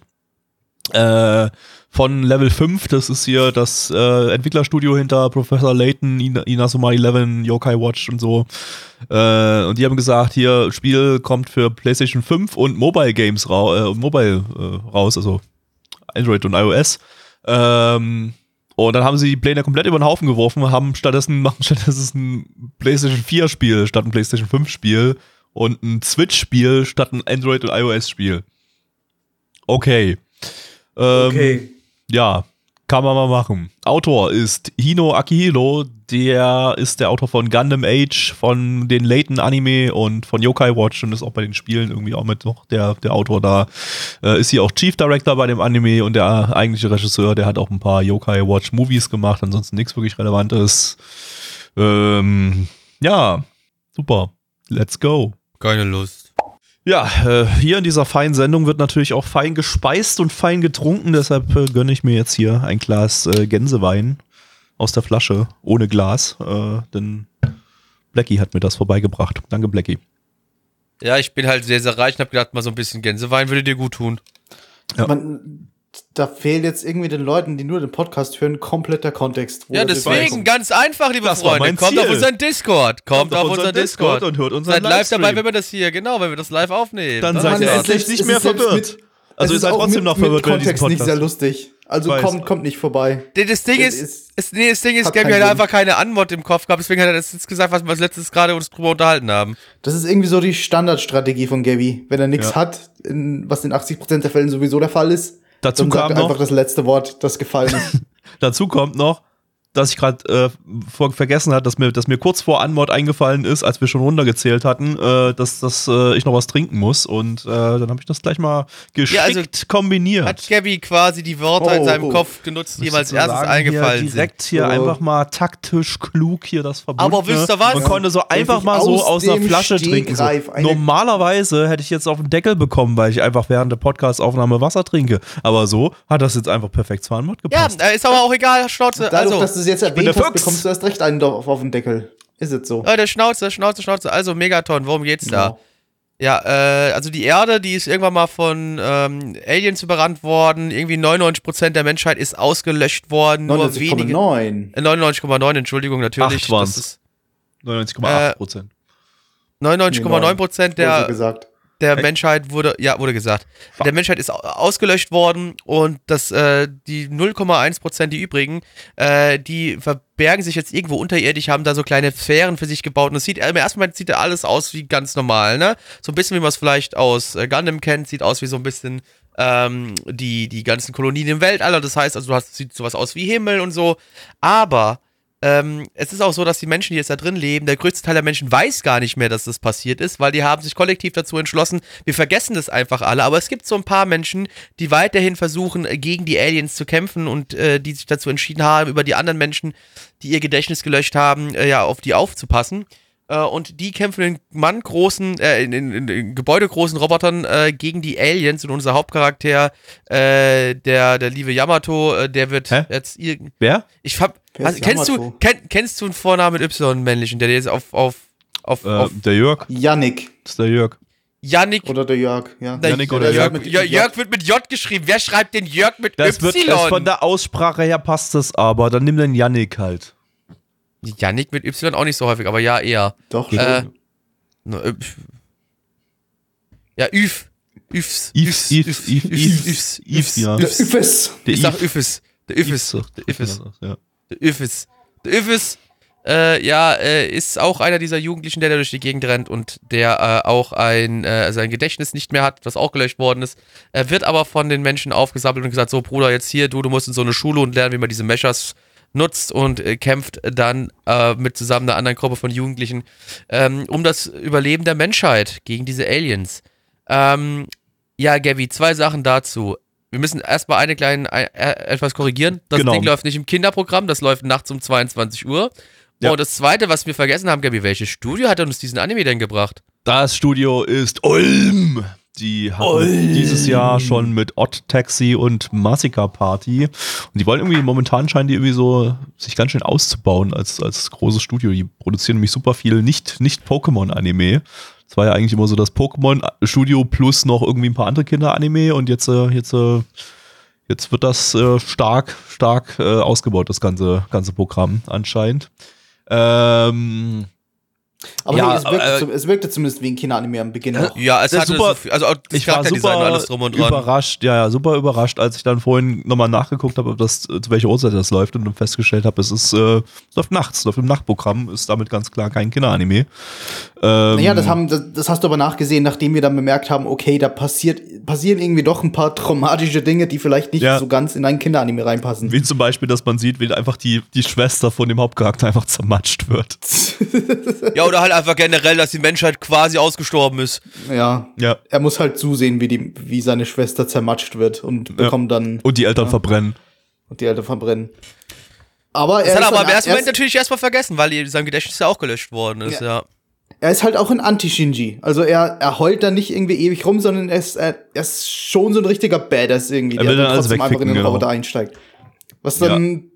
Äh, von Level 5, das ist hier das äh, Entwicklerstudio hinter Professor Layton, Ina- Inazuma 11, Yokai Watch und so. Äh, und die haben gesagt, hier, Spiel kommt für PlayStation 5 und Mobile Games ra äh, Mobile äh, raus, also Android und iOS. Ähm, und dann haben sie die Pläne komplett über den Haufen geworfen, haben stattdessen machen stattdessen ein PlayStation 4 Spiel statt ein PlayStation 5 Spiel und ein Switch Spiel statt ein Android und iOS Spiel. Okay. Ähm, Okay. ja, kann man mal machen. Autor ist Hino Akihiro, der ist der Autor von Gundam Age, von den Layton Anime und von Yokai Watch und ist auch bei den Spielen irgendwie auch mit noch der, der Autor da. Äh, ist hier auch Chief Director bei dem Anime und der eigentliche Regisseur, der hat auch ein paar Yokai Watch Movies gemacht, ansonsten nichts wirklich Relevantes. Ähm, ja, super. Let's go. Keine Lust. Ja, äh, hier in dieser feinen Sendung wird natürlich auch fein gespeist und fein getrunken. Deshalb äh, gönne ich mir jetzt hier ein Glas äh, Gänsewein aus der Flasche, ohne Glas. Denn Blackie hat mir das vorbeigebracht. Danke, Blackie. Ja, ich bin halt sehr, sehr reich und hab gedacht, mal so ein bisschen Gänsewein würde dir gut tun. Ja. Man, da fehlt jetzt irgendwie den Leuten, die nur den Podcast hören, komplett der Kontext. wo Ja, das deswegen, ganz einfach, liebe Das Freunde. Kommt auf unseren Discord. Kommt, auf unseren Discord. und hört unseren Seid live Livestream. dabei, wenn wir das hier, genau, wenn wir das live aufnehmen. Dann Das seid ihr endlich es nicht mehr verwirrt. Also ist seid auch trotzdem mit, noch verwirrt, mit wenn ihr diesen Kontext nicht sehr lustig. Also Weiß. kommt, kommt nicht vorbei. Das Ding Das ist, ist- nee, das Ding ist, keinen hat einfach keine Antwort im Kopf gehabt, deswegen hat er das jetzt gesagt, was wir uns letztes gerade uns drüber unterhalten haben. Das ist irgendwie so die Standardstrategie von Gabby. Wenn er nichts Ja. hat, in, was in 80% der Fällen sowieso der Fall ist, Dazu dann kam er einfach noch, das letzte Wort, das gefallen ist. dazu kommt noch, dass ich gerade äh, vergessen hat, dass mir, dass mir kurz vor Anmod eingefallen ist, als wir schon runtergezählt hatten, äh, dass, dass äh, ich noch was trinken muss. Und äh, dann habe ich das gleich mal geschickt Ja, also kombiniert. Hat Gabby quasi die Wörter in Oh, seinem oh. Kopf genutzt, die ihm als erstes eingefallen hier direkt sind. hier So. einfach mal taktisch klug hier das verbunden. Aber wisst ihr was? Man konnte so einfach mal so aus aus einer Flasche trinken. So. Normalerweise hätte ich jetzt auf den Deckel bekommen, weil ich einfach während der Podcast-Aufnahme Wasser trinke. Aber so hat das jetzt einfach perfekt zu Anmod Ja, gepasst. äh, ist aber auch egal, Schnauze. Dadurch, Also, dass du es jetzt der erwähnt hast, bekommst du erst recht einen auf, auf den Deckel. Ist es so. äh, der Schnauze, Schnauze, Schnauze. Also, Megaton, worum geht's da? Genau. Ja, äh, also die Erde, die ist irgendwann mal von ähm, Aliens überrannt worden. Irgendwie 99% der Menschheit ist ausgelöscht worden. Nur wenige. 99,9. Äh, 99,9, Entschuldigung, natürlich. Acht waren's. Das ist 99,8 Prozent. 99,9% Wurde so der, gesagt. Der Echt? Menschheit wurde, ja, wurde gesagt, der Menschheit ist au- ausgelöscht worden und das, äh, die 0,1 Prozent, die übrigen, äh, die verbergen sich jetzt irgendwo unterirdisch, haben da so kleine Sphären für sich gebaut und es sieht, im ersten Moment sieht da alles aus wie ganz normal, ne? So ein bisschen wie man es vielleicht aus äh, Gundam kennt, sieht aus wie so ein bisschen ähm, die, die ganzen Kolonien im Weltall, das heißt, also du hast, sieht sowas aus wie Himmel und so, aber ähm, es ist auch so, dass die Menschen, die jetzt da drin leben, der größte Teil der Menschen weiß gar nicht mehr, dass das passiert ist, weil die haben sich kollektiv dazu entschlossen, wir vergessen das einfach alle. Aber es gibt so ein paar Menschen, die weiterhin versuchen, gegen die Aliens zu kämpfen und äh, die sich dazu entschieden haben, über die anderen Menschen, die ihr Gedächtnis gelöscht haben, äh, ja, auf die aufzupassen. Äh, und die kämpfen in manngroßen, äh, in, in, in, gebäudegroßen Robotern äh, gegen die Aliens und unser Hauptcharakter, äh, der, der liebe Yamato, äh, der wird Hä? jetzt irgend Wer? Ich hab, also, kennst, du, kenn, kennst du einen Vornamen mit Y, einen männlichen, der jetzt auf, auf, auf, Äh, auf der Jörg. Yannick Das ist der Jörg. Yannick oder der Jörg, ja. der- Yannick der oder Jörg, Jörg. Jörg, Jörg wird mit J geschrieben. Wer schreibt den Jörg mit Das wird Y? das von der Aussprache her passt das aber. Dann nimm den Yannick halt. Yannick mit Y auch nicht so häufig, aber ja, eher. Doch, Äh, äh, Ja, Üf. Üfs. Yves, Yves, Yves. Yves, ja. Der Ich sag. Üfes. Der Üfes. Der Üfes. Ja. Der Üfes. Der Üfes, äh, ja, äh, ist auch einer dieser Jugendlichen, der da durch die Gegend rennt und der äh, auch ein, äh, sein Gedächtnis nicht mehr hat, das auch gelöscht worden ist. Er wird aber von den Menschen aufgesammelt und gesagt, so Bruder, jetzt hier, du, du musst in so eine Schule und lernen, wie man diese Meshers nutzt und äh, kämpft dann äh, mit zusammen einer anderen Gruppe von Jugendlichen ähm, um das Überleben der Menschheit gegen diese Aliens. Ähm, ja, Gavi, zwei Sachen dazu. Wir müssen erstmal eine kleine, äh, etwas korrigieren. Das Genau. Ding läuft nicht im Kinderprogramm, das läuft nachts um 22 Uhr. Ja. Und das zweite, was wir vergessen haben, Gabi, welches Studio hat uns diesen Anime denn gebracht? Das Studio ist Ulm. Die hatten dieses Jahr schon mit Odd Taxi und Massacre Party. Und die wollen irgendwie, momentan scheinen die irgendwie so sich ganz schön auszubauen als, als großes Studio. Die produzieren nämlich super viel nicht, nicht Pokémon-Anime. Das war ja eigentlich immer so das Pokémon-Studio plus noch irgendwie ein paar andere Kinder-Anime und jetzt, äh, jetzt, äh, jetzt wird das äh, stark, stark ausgebaut, das ganze, ganze Programm anscheinend. Ähm, Aber ja, nee, es, wirkte, äh, zum- es wirkte zumindest wie ein Kinderanime am Beginn. noch. Ja, es hatte super. so viel, also auch ich war super alles drum und dran. überrascht, ja, ja, super überrascht, als ich dann vorhin nochmal nachgeguckt habe, ob das, zu welcher Uhrzeit das läuft und dann festgestellt habe, es ist, äh, es läuft nachts, es läuft im Nachtprogramm, ist damit ganz klar kein Kinderanime. Ähm, Naja, das, haben, das, das hast du aber nachgesehen, nachdem wir dann bemerkt haben, okay, da passiert, passieren irgendwie doch ein paar traumatische Dinge, die vielleicht nicht Ja. so ganz in ein Kinderanime reinpassen. Wie zum Beispiel, dass man sieht, wie einfach die, die Schwester von dem Hauptcharakter einfach zermatscht wird. Ja, oder halt einfach generell, dass die Menschheit quasi ausgestorben ist. Ja. Ja. Er muss halt zusehen, wie, die, wie seine Schwester zermatscht wird und bekommt dann Und die Eltern verbrennen. und die Eltern verbrennen. Aber Das er hat er ist, aber im ersten er, Moment ist, natürlich erstmal vergessen, weil sein Gedächtnis ja auch gelöscht worden ist, ja. er ist halt auch ein Anti-Shinji. Also er, er heult da nicht irgendwie ewig rum, sondern er ist, er, er ist schon so ein richtiger Badass irgendwie, Er will dann alles trotzdem einfach in wegficken, den genau. Roboter einsteigt. Was dann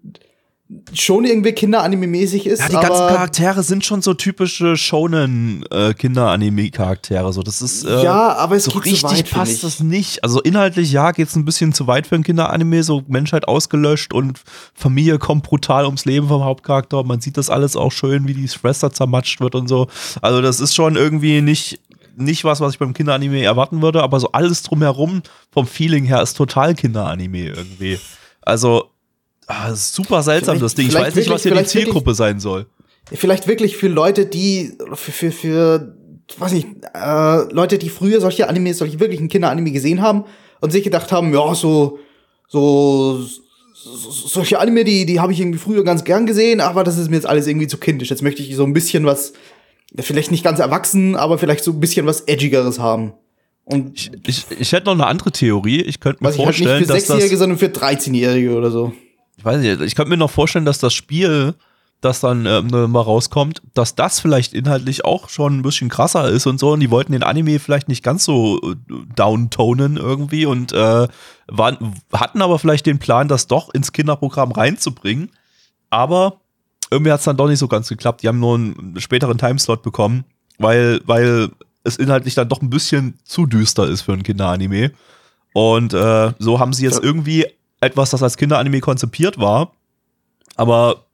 schon irgendwie Kinderanime-mäßig ist, Ja, die ganzen Charaktere sind schon so typische Shonen-Kinder-Anime-Charaktere. so, das ist äh, Ja, aber es so geht richtig weit, passt das nicht. Also inhaltlich ja, geht es ein bisschen zu weit für ein Kinder-Anime. So Menschheit ausgelöscht und Familie kommt brutal ums Leben vom Hauptcharakter. Man sieht das alles auch schön, wie die Schwester zermatscht wird und so. Also das ist schon irgendwie nicht nicht was, was ich beim Kinderanime erwarten würde, aber so alles drumherum vom Feeling her ist total Kinderanime irgendwie. Also ah, das super seltsam Vielleicht- das Ding. Ich weiß nicht, was hier die wirklich- Zielgruppe sein soll. vielleicht wirklich für Leute, die für, für, für weiß nicht, äh, Leute, die früher solche Animes, solche wirklichen Kinderanime gesehen haben und sich gedacht haben, ja, so, so, so solche Anime, die, die habe ich irgendwie früher ganz gern gesehen, aber das ist mir jetzt alles irgendwie zu kindisch. Jetzt möchte ich so ein bisschen was, vielleicht nicht ganz erwachsen, aber vielleicht so ein bisschen was Edgigeres haben. Und Ich, ich, ich hätte noch eine andere Theorie. Ich könnte mir was ich halt nicht vorstellen, für dass das. Sechsjährige, sondern für 13-Jährige oder so. Ich weiß nicht, ich könnte mir noch vorstellen, dass das Spiel, das dann ähm, mal rauskommt, dass das vielleicht inhaltlich auch schon ein bisschen krasser ist und so. Und die wollten den Anime vielleicht nicht ganz so äh, downtonen irgendwie und äh, waren, hatten aber vielleicht den Plan, das doch ins Kinderprogramm reinzubringen. Aber irgendwie hat es dann doch nicht so ganz geklappt. Die haben nur einen späteren Timeslot bekommen, weil, weil es inhaltlich dann doch ein bisschen zu düster ist für ein Kinderanime. Und äh, so haben sie jetzt irgendwie etwas, das als Kinderanime konzipiert war, aber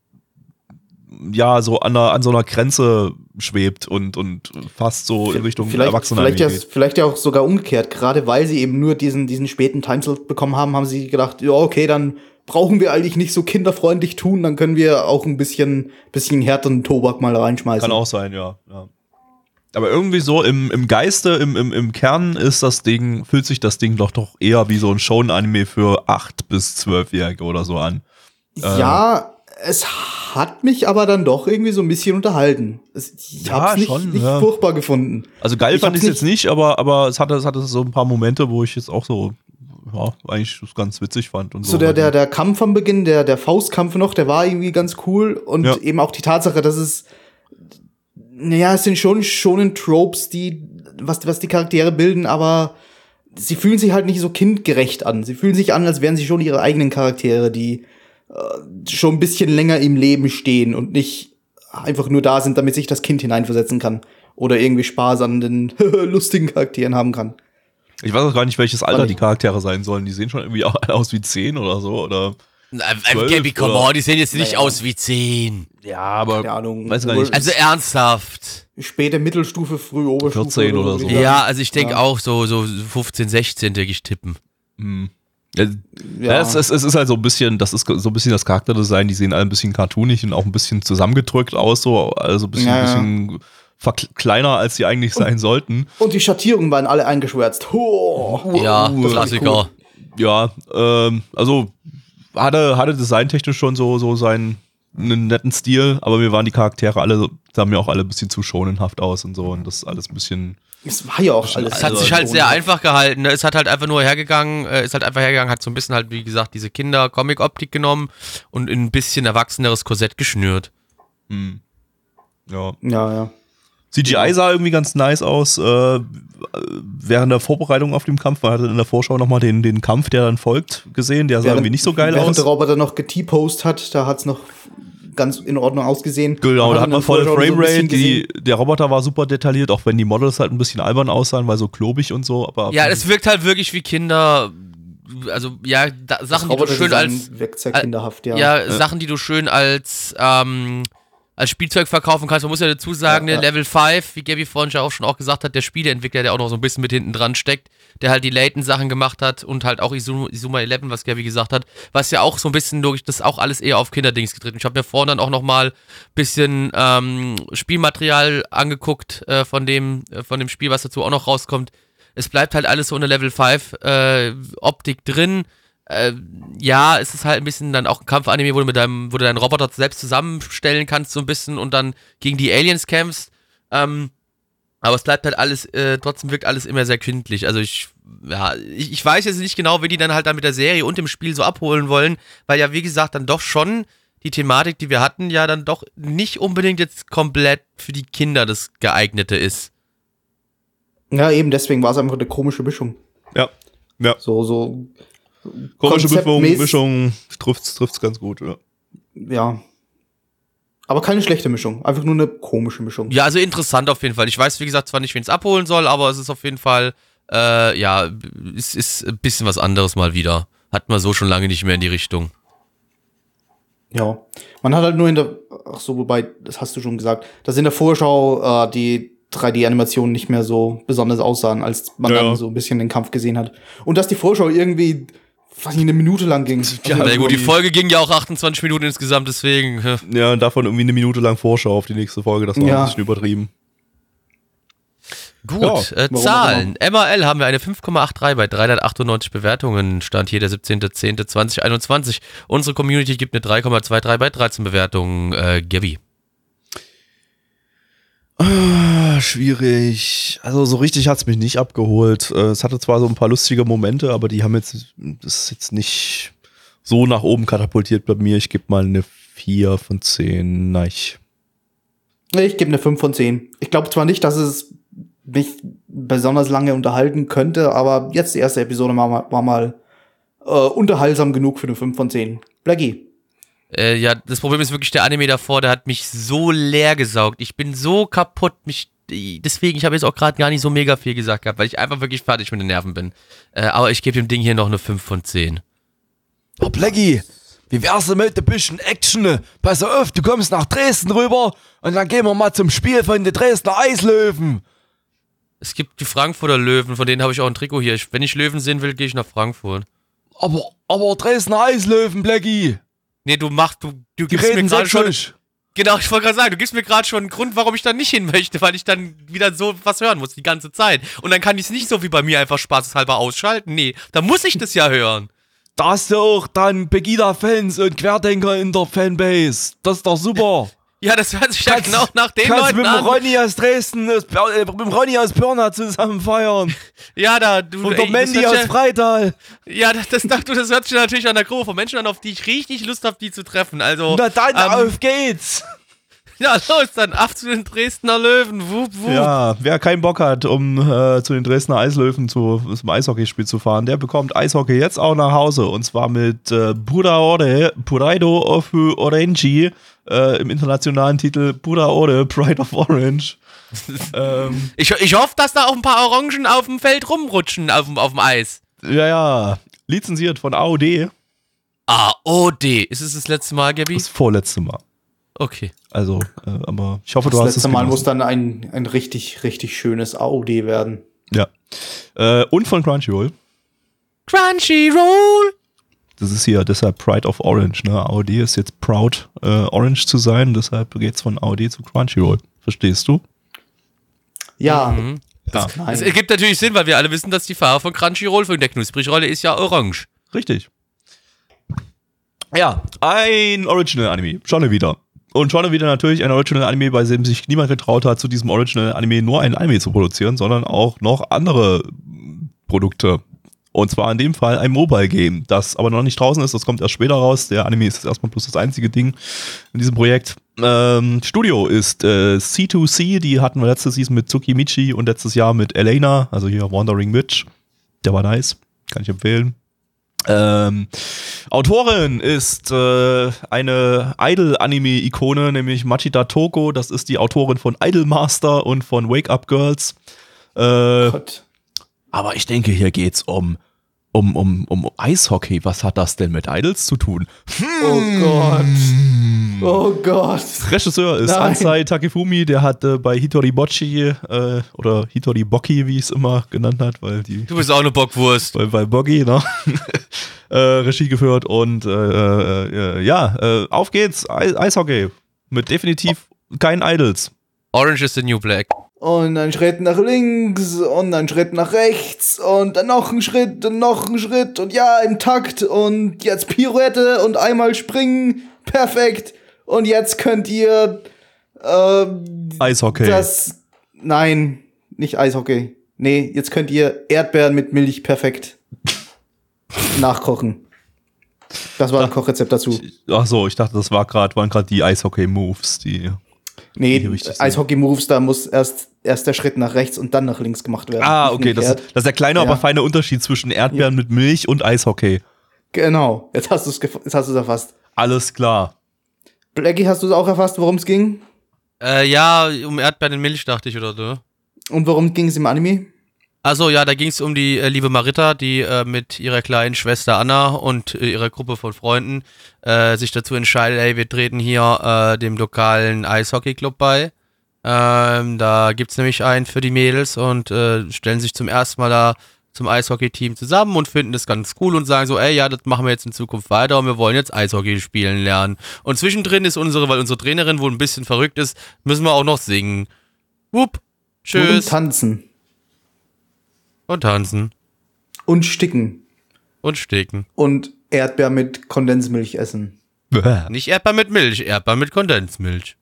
ja, so an, einer, an so einer Grenze schwebt und, und fast so in Richtung vielleicht, Erwachsener vielleicht, ja, geht. vielleicht ja auch sogar umgekehrt. Gerade weil sie eben nur diesen, diesen späten Timeslot bekommen haben, haben sie gedacht, ja, okay, dann brauchen wir eigentlich nicht so kinderfreundlich tun, dann können wir auch ein bisschen, bisschen härteren Tobak mal reinschmeißen. Kann auch sein, ja. ja. Aber irgendwie so im, im Geiste, im, im, im Kern ist das Ding, fühlt sich das Ding doch doch eher wie so ein Shonen-Anime für 8- bis 12-Jährige oder so an. Ja, es hat mich aber dann doch irgendwie so ein bisschen unterhalten. Ich Ja, hab's nicht, schon, nicht ja. furchtbar gefunden. Also geil Ich fand ich es jetzt nicht, aber, aber es, hatte, es hatte so ein paar Momente, wo ich jetzt auch so, ja, eigentlich das ganz witzig fand. Und so, So der, der, der Kampf am Beginn, der, der Faustkampf noch, der war irgendwie ganz cool. Und Ja. eben auch die Tatsache, dass es, naja, es sind schon schonen Tropes, die, was, was die Charaktere bilden, aber sie fühlen sich halt nicht so kindgerecht an. Sie fühlen sich an, als wären sie schon ihre eigenen Charaktere, die äh, schon ein bisschen länger im Leben stehen und nicht einfach nur da sind, damit sich das Kind hineinversetzen kann. Oder irgendwie Spaß an den lustigen Charakteren haben kann. Ich weiß auch gar nicht, welches Alter die Charaktere sein sollen. Die sehen schon irgendwie aus wie 10 oder so. Oder Gabby, come on, die sehen jetzt nicht Naja. aus wie 10. ja, aber Keine Ahnung. weiß gar nicht. Also ernsthaft. Späte Mittelstufe, früh Oberstufe. 14 oder so. Ja, also ich denke Ja. auch so, so 15, 16 denke ich tippen. Hm. Ja, Ja. es, es, es ist halt so ein bisschen, das ist so ein bisschen das Charakterdesign, die sehen alle ein bisschen cartoonig und auch ein bisschen zusammengedrückt aus, so, also ein bisschen, Ja, bisschen kleiner, als sie eigentlich sein sollten. Und die Schattierungen waren alle eingeschwärzt. Ho, Ja, Klassiker. Ja, ähm, also hatte, hatte designtechnisch schon so, so seinen einen netten Stil, aber mir waren die Charaktere alle, sahen mir auch alle ein bisschen zu schonenhaft aus und so und das ist alles ein bisschen, Es war ja auch alles. Es hat Also, sich halt sehr einfach gehalten. ne? Es hat halt einfach nur hergegangen, äh, ist halt einfach hergegangen, hat so ein bisschen halt, wie gesagt, diese Kinder-Comic-Optik genommen und in ein bisschen erwachseneres Korsett geschnürt. hm, ja. Ja, ja. CGI sah irgendwie ganz nice aus. Äh, während der Vorbereitung auf den Kampf, man hatte in der Vorschau nochmal den, den Kampf, der dann folgt, gesehen. Der sah irgendwie nicht so geil während aus. der Roboter noch geT-Post hat, da hat's noch ganz in Ordnung ausgesehen. Genau, da hat man volle so Framerate. Gesehen. der Roboter war super detailliert, auch wenn die Models halt ein bisschen albern aussahen, weil so klobig und so. Aber Ja, es wirkt halt wirklich wie Kinder, also ja, da, Sachen, die du schön als, äh, kinderhaft, ja. ja, Sachen, die du schön als, ähm, als Spielzeug verkaufen kannst. Man muss ja dazu sagen, Ja, ja. Level 5, wie Gabby vorhin ja auch schon auch gesagt hat, der Spieleentwickler, der auch noch so ein bisschen mit hinten dran steckt, der halt die Layton-Sachen gemacht hat und halt auch Izuma, Izuma 11, was Gabby gesagt hat, was ja auch so ein bisschen durch das auch alles eher auf Kinderdings getreten. Ich habe mir vorhin dann auch noch mal ein bisschen ähm, Spielmaterial angeguckt äh, von, dem, äh, von dem Spiel, was dazu auch noch rauskommt. Es bleibt halt alles so in der Level 5 äh, Optik drin. Äh, ja, es ist halt ein bisschen dann auch ein Kampfanime, wo du mit deinem, wo du deinen Roboter selbst zusammenstellen kannst, so ein bisschen und dann gegen die Aliens kämpfst. Ähm, aber es bleibt halt alles, äh, trotzdem wirkt alles immer sehr kindlich. Also ich, ja, ich, ich weiß jetzt nicht genau, wie die dann halt dann mit der Serie und dem Spiel so abholen wollen, weil ja, wie gesagt, dann doch schon die Thematik, die wir hatten, ja dann doch nicht unbedingt jetzt komplett für die Kinder das geeignete ist. ja, eben deswegen war es einfach eine komische Mischung. ja, ja. So, so, Komische Mischung, trifft's, trifft's ganz gut. Ja. ja. Aber keine schlechte Mischung, einfach nur eine komische Mischung. Ja, also interessant auf jeden Fall. Ich weiß, wie gesagt, zwar nicht, wen es abholen soll, aber es ist auf jeden Fall, äh, ja, es ist ein bisschen was anderes mal wieder. Hat man so schon lange nicht mehr in die Richtung. Ja. Man hat halt nur in der, ach so, wobei, das hast du schon gesagt, dass in der Vorschau äh, die 3D-Animationen nicht mehr so besonders aussahen, als man Ja. dann so ein bisschen den Kampf gesehen hat. Und dass die Vorschau irgendwie, weiß nicht, eine Minute lang ging. Ja, also gut, die Folge ging ja auch 28 Minuten insgesamt, deswegen. ja, und davon irgendwie eine Minute lang Vorschau auf die nächste Folge, das war Ja. ein bisschen übertrieben. Gut, Ja, äh, Zahlen. MAL haben wir eine 5,83 bei 398 Bewertungen. Stand hier der 17.10.2021. Unsere Community gibt eine 3,23 bei 13 Bewertungen. Äh, Gabby. Ah, schwierig. Also so richtig hat's mich nicht abgeholt. Äh, Es hatte zwar so ein paar lustige Momente, aber die haben jetzt, das ist jetzt nicht so nach oben katapultiert bei mir. Ich gebe mal eine 4 von 10. Nein. Nee, Ich gebe eine 5 von 10. Ich glaube zwar nicht, dass es mich besonders lange unterhalten könnte, aber jetzt die erste Episode war mal, war mal äh, unterhaltsam genug für eine 5 von 10. Blackie. Äh, ja, das Problem ist wirklich der Anime davor, der hat mich so leer gesaugt. Ich bin so kaputt, mich deswegen, ich habe jetzt auch gerade gar nicht so mega viel gesagt gehabt, weil ich einfach wirklich fertig mit den Nerven bin. Äh, aber ich gebe dem Ding hier noch eine 5 von 10. Oh, Blackie, wie wär's denn mit ein bisschen Action? Pass auf, du kommst nach Dresden rüber und dann gehen wir mal zum Spiel von den Dresdner Eislöwen. Es gibt die Frankfurter Löwen, von denen habe ich auch ein Trikot hier. Ich, wenn ich Löwen sehen will, gehe ich nach Frankfurt. Aber, aber Dresdner Eislöwen, Blackie. Nee, du machst, du, du Die gibst mir gerade schon. Genau, ich wollte gerade sagen, du gibst mir gerade schon einen Grund, warum ich da nicht hin möchte, weil ich dann wieder so was hören muss die ganze Zeit. Und dann kann ich es nicht so wie bei mir einfach spaßeshalber ausschalten. Nee, da muss ich das ja hören. Da hast du auch dann Pegida-Fans und Querdenker in der Fanbase. Das ist doch super. Ja, das hört sich ja Kannst- genau nach den Kannst Leuten mit dem an. Ronny aus Dresden, aus, äh, mit dem Ronny aus Pirna zusammen feiern. Ja, da, du. Und der Mandy aus ja- Freital. Ja, das, das, das, das hört sich natürlich an der Gruppe von Menschen an, auf die ich richtig Lust habe, die zu treffen. Also. Na dann, ähm, auf geht's. Ja, los, dann ab zu den Dresdner Löwen. Wup, wup. Ja, wer keinen Bock hat, um äh, zu den Dresdner Eislöwen zu, zum Eishockeyspiel zu fahren, der bekommt Eishockey jetzt auch nach Hause. Und zwar mit äh, Budaore, Puraido of Orange, äh, im internationalen Titel Budaore, Pride of Orange. ähm, Ich, ich hoffe, dass da auch ein paar Orangen auf dem Feld rumrutschen, auf, dem- auf dem Eis. ja, ja, lizenziert von AOD. AOD. Ist es das letzte Mal, Gabi? Das vorletzte Mal. Okay. Also, äh, aber ich hoffe, du Das hast es letzte Mal muss dann ein, ein richtig, richtig schönes AOD werden. Ja. Äh, und von Crunchyroll. Crunchyroll. Das ist hier deshalb Pride of Orange. Ne? AOD ist jetzt proud, äh, Orange zu sein. Deshalb geht's von AOD zu Crunchyroll. Verstehst du? Ja. Ja. Es ergibt natürlich Sinn, weil wir alle wissen, dass die Farbe von Crunchyroll von der Knusprigrolle ist ja orange. Richtig. Ja, ein Original-Anime. Schon wieder. Und schon wieder natürlich ein Original-Anime, bei dem sich niemand getraut hat, zu diesem Original-Anime nur ein Anime zu produzieren, sondern auch noch andere Produkte. Und zwar in dem Fall ein Mobile-Game, das aber noch nicht draußen ist, das kommt erst später raus. Der Anime ist erstmal bloß das einzige Ding in diesem Projekt. Ähm, Studio ist äh, C2C, die hatten wir letztes Season mit Tsukimichi und letztes Jahr mit Elena, also hier Wandering Witch. Der war nice, kann ich empfehlen. Ähm, Autorin ist äh, eine Idol-Anime-Ikone, nämlich Machida Toko. Das ist die Autorin von Idolmaster und von Wake Up Girls. Äh, Gott. Aber ich denke, hier geht's um, um, um, um Eishockey. Was hat das denn mit Idols zu tun? Oh Gott. Oh Gott. Regisseur ist Nein. Ansai Takefumi, der hat äh, bei Hitori Bocchi äh, oder Hitori Bocchi, wie es immer genannt hat, weil die Du bist auch eine Bockwurst. bei, bei Boggy, ne? äh, Regie geführt und äh, äh, äh, ja, auf geht's, Eis Eishockey. Mit definitiv keinen Idols. Orange is the new black. Und ein Schritt nach links und ein Schritt nach rechts und dann noch ein Schritt und noch ein Schritt und ja, im Takt und jetzt Pirouette und einmal springen. Perfekt. Und jetzt könnt ihr ähm, Eishockey. das. Nein, nicht Eishockey. Nee, jetzt könnt ihr Erdbeeren mit Milch perfekt nachkochen. Das war ein Kochrezept dazu. Ach so, ich dachte, das war grad, waren gerade die Eishockey-Moves, die. Nee, Die wichtig sind. Eishockey-Moves, da muss erst, erst der Schritt nach rechts und dann nach links gemacht werden. Ah, okay, das, das ist der kleine, Ja. aber feine Unterschied zwischen Erdbeeren mit Milch und Eishockey. Genau, jetzt hast du es jetzt hast du es erfasst. Alles klar. Blackie, hast du es auch erfasst, worum es ging? Äh, ja, um Erdbeeren in Milch, dachte ich, oder so. Und worum ging es im Anime? Also ja, da ging es um die äh, liebe Marita, die äh, mit ihrer kleinen Schwester Anna und äh, ihrer Gruppe von Freunden äh, sich dazu entscheidet, ey, wir treten hier äh, dem lokalen Eishockeyclub bei. Ähm, da gibt's nämlich einen für die Mädels und äh, stellen sich zum ersten Mal da zum Eishockey-Team zusammen und finden das ganz cool und sagen so, ey, ja, das machen wir jetzt in Zukunft weiter und wir wollen jetzt Eishockey spielen lernen. Und zwischendrin ist unsere, weil unsere Trainerin wohl ein bisschen verrückt ist, müssen wir auch noch singen. Wupp, Und tschüss tanzen. und tanzen Und sticken. und steken. Und Erdbeer mit Kondensmilch essen. Nicht Erdbeer mit Milch, Erdbeer mit Kondensmilch.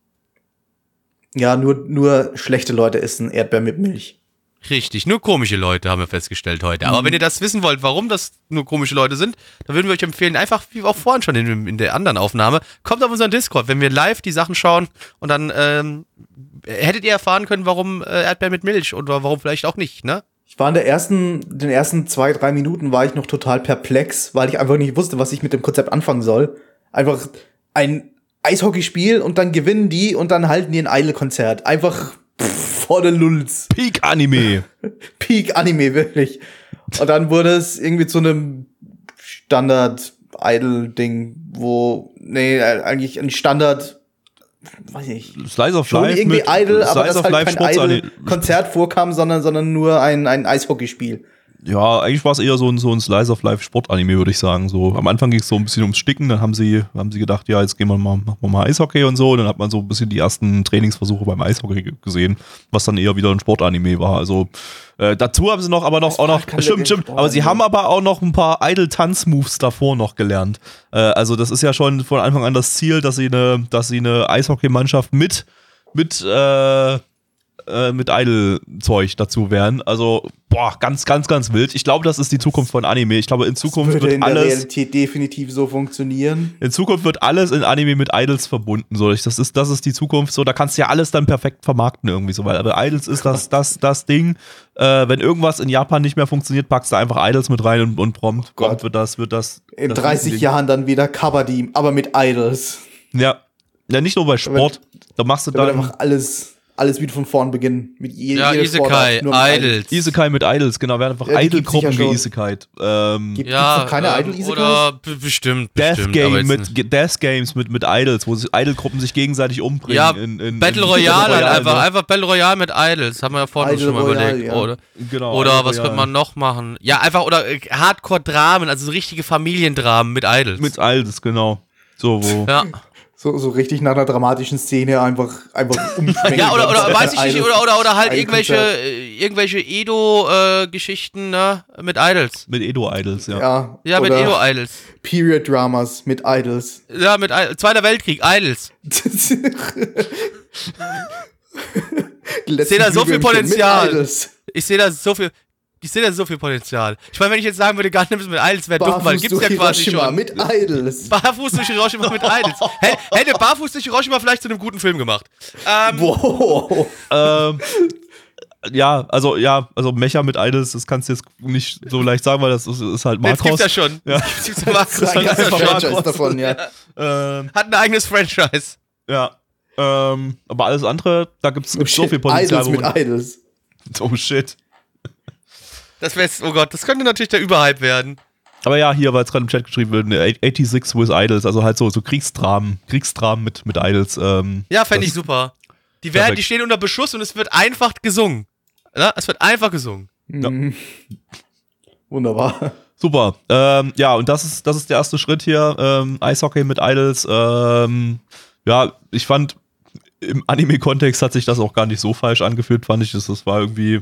Ja, nur, nur schlechte Leute essen Erdbeer mit Milch. Richtig, nur komische Leute haben wir festgestellt heute. Aber wenn ihr das wissen wollt, warum das nur komische Leute sind, dann würden wir euch empfehlen, einfach wie auch vorhin schon in, in der anderen Aufnahme, kommt auf unseren Discord, wenn wir live die Sachen schauen und dann ähm, hättet ihr erfahren können, warum äh, Erdbeer mit Milch oder warum vielleicht auch nicht, ne? Ich war in der ersten, den ersten zwei, drei Minuten war ich noch total perplex, weil ich einfach nicht wusste, was ich mit dem Konzept anfangen soll. Einfach ein Eishockeyspiel und dann gewinnen die und dann halten die ein Idol-Konzert. Einfach pff, vor der Lulz. Peak Anime. Peak Anime, wirklich. Und dann wurde es irgendwie zu einem Standard Idol-Ding, wo, nee, eigentlich ein Standard, weiß ich nicht. Slice of Life irgendwie mit Idol, aber Slice dass of halt kein Idol-Konzert vorkam, sondern, sondern nur ein, ein Eishockeyspiel. Ja, eigentlich war es eher so ein, so ein Slice of Life Sportanime, würde ich sagen. So, am Anfang ging es so ein bisschen ums Sticken, dann haben sie, haben sie gedacht, ja, jetzt gehen wir mal, machen wir mal Eishockey und so. Und dann hat man so ein bisschen die ersten Trainingsversuche beim Eishockey ge- gesehen, was dann eher wieder ein Sportanime war. Also äh, dazu haben sie noch, aber noch, Das auch noch, stimmt, stimmt, aber sie haben aber auch noch ein paar Idle-Tanz-Moves davor noch gelernt. Äh, also das ist ja schon von Anfang an das Ziel, dass sie eine, dass sie eine Eishockeymannschaft mit, mit, äh, äh, mit Idle-Zeug dazu wären. Also, boah, ganz, ganz, ganz wild. Ich glaube, das ist die Zukunft von Anime. Ich glaube, in Zukunft würde wird in der alles, Realität definitiv so funktionieren. in Zukunft wird alles in Anime mit Idols verbunden. So, das ist, das ist die Zukunft. So, da kannst du ja alles dann perfekt vermarkten irgendwie so, weil aber Idols ist das, das, das Ding. Äh, wenn irgendwas in Japan nicht mehr funktioniert, packst du einfach Idols mit rein und, und prompt, Gott. prompt wird das, wird das. In das 30 Ding. Jahren dann wieder Kabaddi, aber mit Idols. Ja. Ja, nicht nur bei Sport. Da machst du dann. einfach alles, alles wieder von vorn beginnen. Mit je, Ja, jeder Isekai, Sportart, nur mit Idols. Isekai mit Idols, genau, werden einfach Ja, gibt's Idol-Gruppen geisekai. Ähm, Gibt Ja, es noch keine ähm, Idol-Isekais? Oder bestimmt, Death bestimmt. Game mit Death Games mit, mit Idols, wo sich Idol-Gruppen sich gegenseitig umbringen. Ja, in, in, Battle in- Royale halt Royale, einfach. ne? Einfach Battle Royale mit Idols. Haben wir ja vorhin Idol schon mal Royale, überlegt. ja. Oder, Genau, oder was könnte man noch machen? Ja, einfach, oder äh, Hardcore-Dramen, also so richtige Familiendramen mit Idols. Mit Idols, genau. So, wo. ja. So, so richtig nach einer dramatischen Szene einfach, einfach umschwenken. ja, oder, oder weiß ich nicht, oder, oder, oder halt irgendwelche, äh, irgendwelche Edo-Geschichten ne, mit Idols. Mit Edo-Idols, ja. Ja, Ja, mit Edo-Idols. Period-Dramas mit Idols. Ja, mit I Zweiter Weltkrieg, Idols. Letzten sehe da so viel Potenzial. Ich sehe da so viel. Ich sehe da so viel Potenzial. Ich meine, wenn ich jetzt sagen würde, Gundam ist mit Idols, wäre dumm, weil gibt's ja quasi Hiroshima schon. mit Idols. Barfuß durch Hiroshima mit Idols. Hätte, Barfuß durch Hiroshima vielleicht zu einem guten Film gemacht. Ähm, Wow. Ähm, ja, also, ja, also Mecha mit Idols, das kannst du jetzt nicht so leicht sagen, weil das ist, ist halt das gibt's Marcos. ja schon. Ja. Das gibt's ja Marcos. Das ist ein halt einfach Franchise Marcos. davon, ja. Ähm, Hat ein eigenes Franchise. ja. Ähm, aber alles andere, da gibt es so Shit, viel Potenzial. Idols mit Idols. Oh shit. Das wäre oh Gott, das könnte natürlich der Überhype werden. Aber ja, hier, weil es gerade im Chat geschrieben wird, ne, 86 with Idols, also halt so, so Kriegsdramen, Kriegsdramen mit, mit Idols. Ähm, Ja, fände ich super. Die, werden, Perfekt. die stehen unter Beschuss und es wird einfach gesungen. Ja, es wird einfach gesungen. Ja. Mhm. Wunderbar. Super. Ähm, ja, und das ist, das ist der erste Schritt hier. Ähm, Eishockey mit Idols. Ähm, ja, ich fand, im Anime-Kontext hat sich das auch gar nicht so falsch angefühlt, fand ich. Das, das war irgendwie,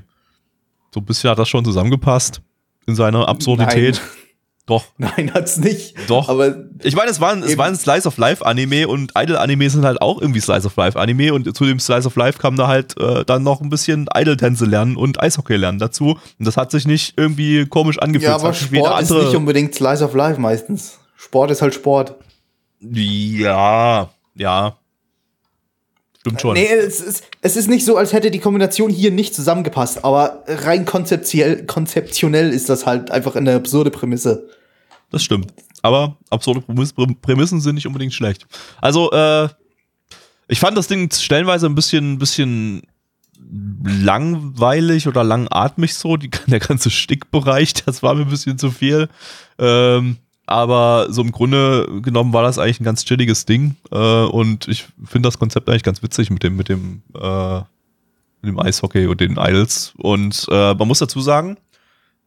so ein bisschen hat das schon zusammengepasst in seiner Absurdität. Nein. Doch. Nein, hat's nicht. Doch. Aber Ich meine, es war, ein, es war ein Slice of Life Anime und Idol-Anime sind halt auch irgendwie Slice of Life Anime und zu dem Slice of Life kam da halt äh, dann noch ein bisschen Idol-Tänze lernen und Eishockey lernen dazu. Und das hat sich nicht irgendwie komisch angefühlt. ja, aber Sport ist nicht unbedingt Slice of Life meistens. Sport ist halt Sport. Ja, ja. Stimmt schon. Nee, es ist, es ist nicht so, als hätte die Kombination hier nicht zusammengepasst, aber rein konzeptiell, konzeptionell ist das halt einfach eine absurde Prämisse. Das stimmt. Aber absurde Prämiss- Prämissen sind nicht unbedingt schlecht. Also, äh, ich fand das Ding stellenweise ein bisschen, bisschen langweilig oder langatmig so. Die, der ganze Stickbereich, das war mir ein bisschen zu viel. Ähm, aber so im Grunde genommen war das eigentlich ein ganz chilliges Ding. Äh, und ich finde das Konzept eigentlich ganz witzig mit dem, mit dem, äh, mit dem Eishockey und den Idols. Und äh, man muss dazu sagen,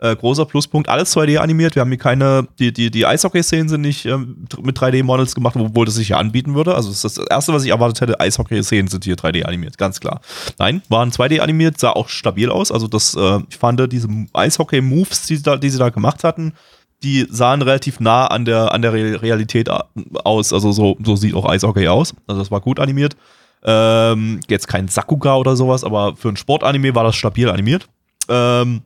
äh, großer Pluspunkt, alles 2D animiert. Wir haben hier keine, die, die, die Eishockey-Szenen sind nicht ähm, mit 3D-Models gemacht, obwohl das sich ja anbieten würde. Also das das Erste, was ich erwartet hätte, Eishockey-Szenen sind hier 3D animiert, ganz klar. Nein, waren 2D animiert, sah auch stabil aus. Also das, äh, ich fand diese Eishockey-Moves, die, da- die sie da gemacht hatten, die sahen relativ nah an der, an der Re Realität aus. Also so, so sieht auch Eishockey aus. Also das war gut animiert. Ähm, jetzt kein Sakuga oder sowas, aber für ein Sportanime war das stabil animiert. Ähm,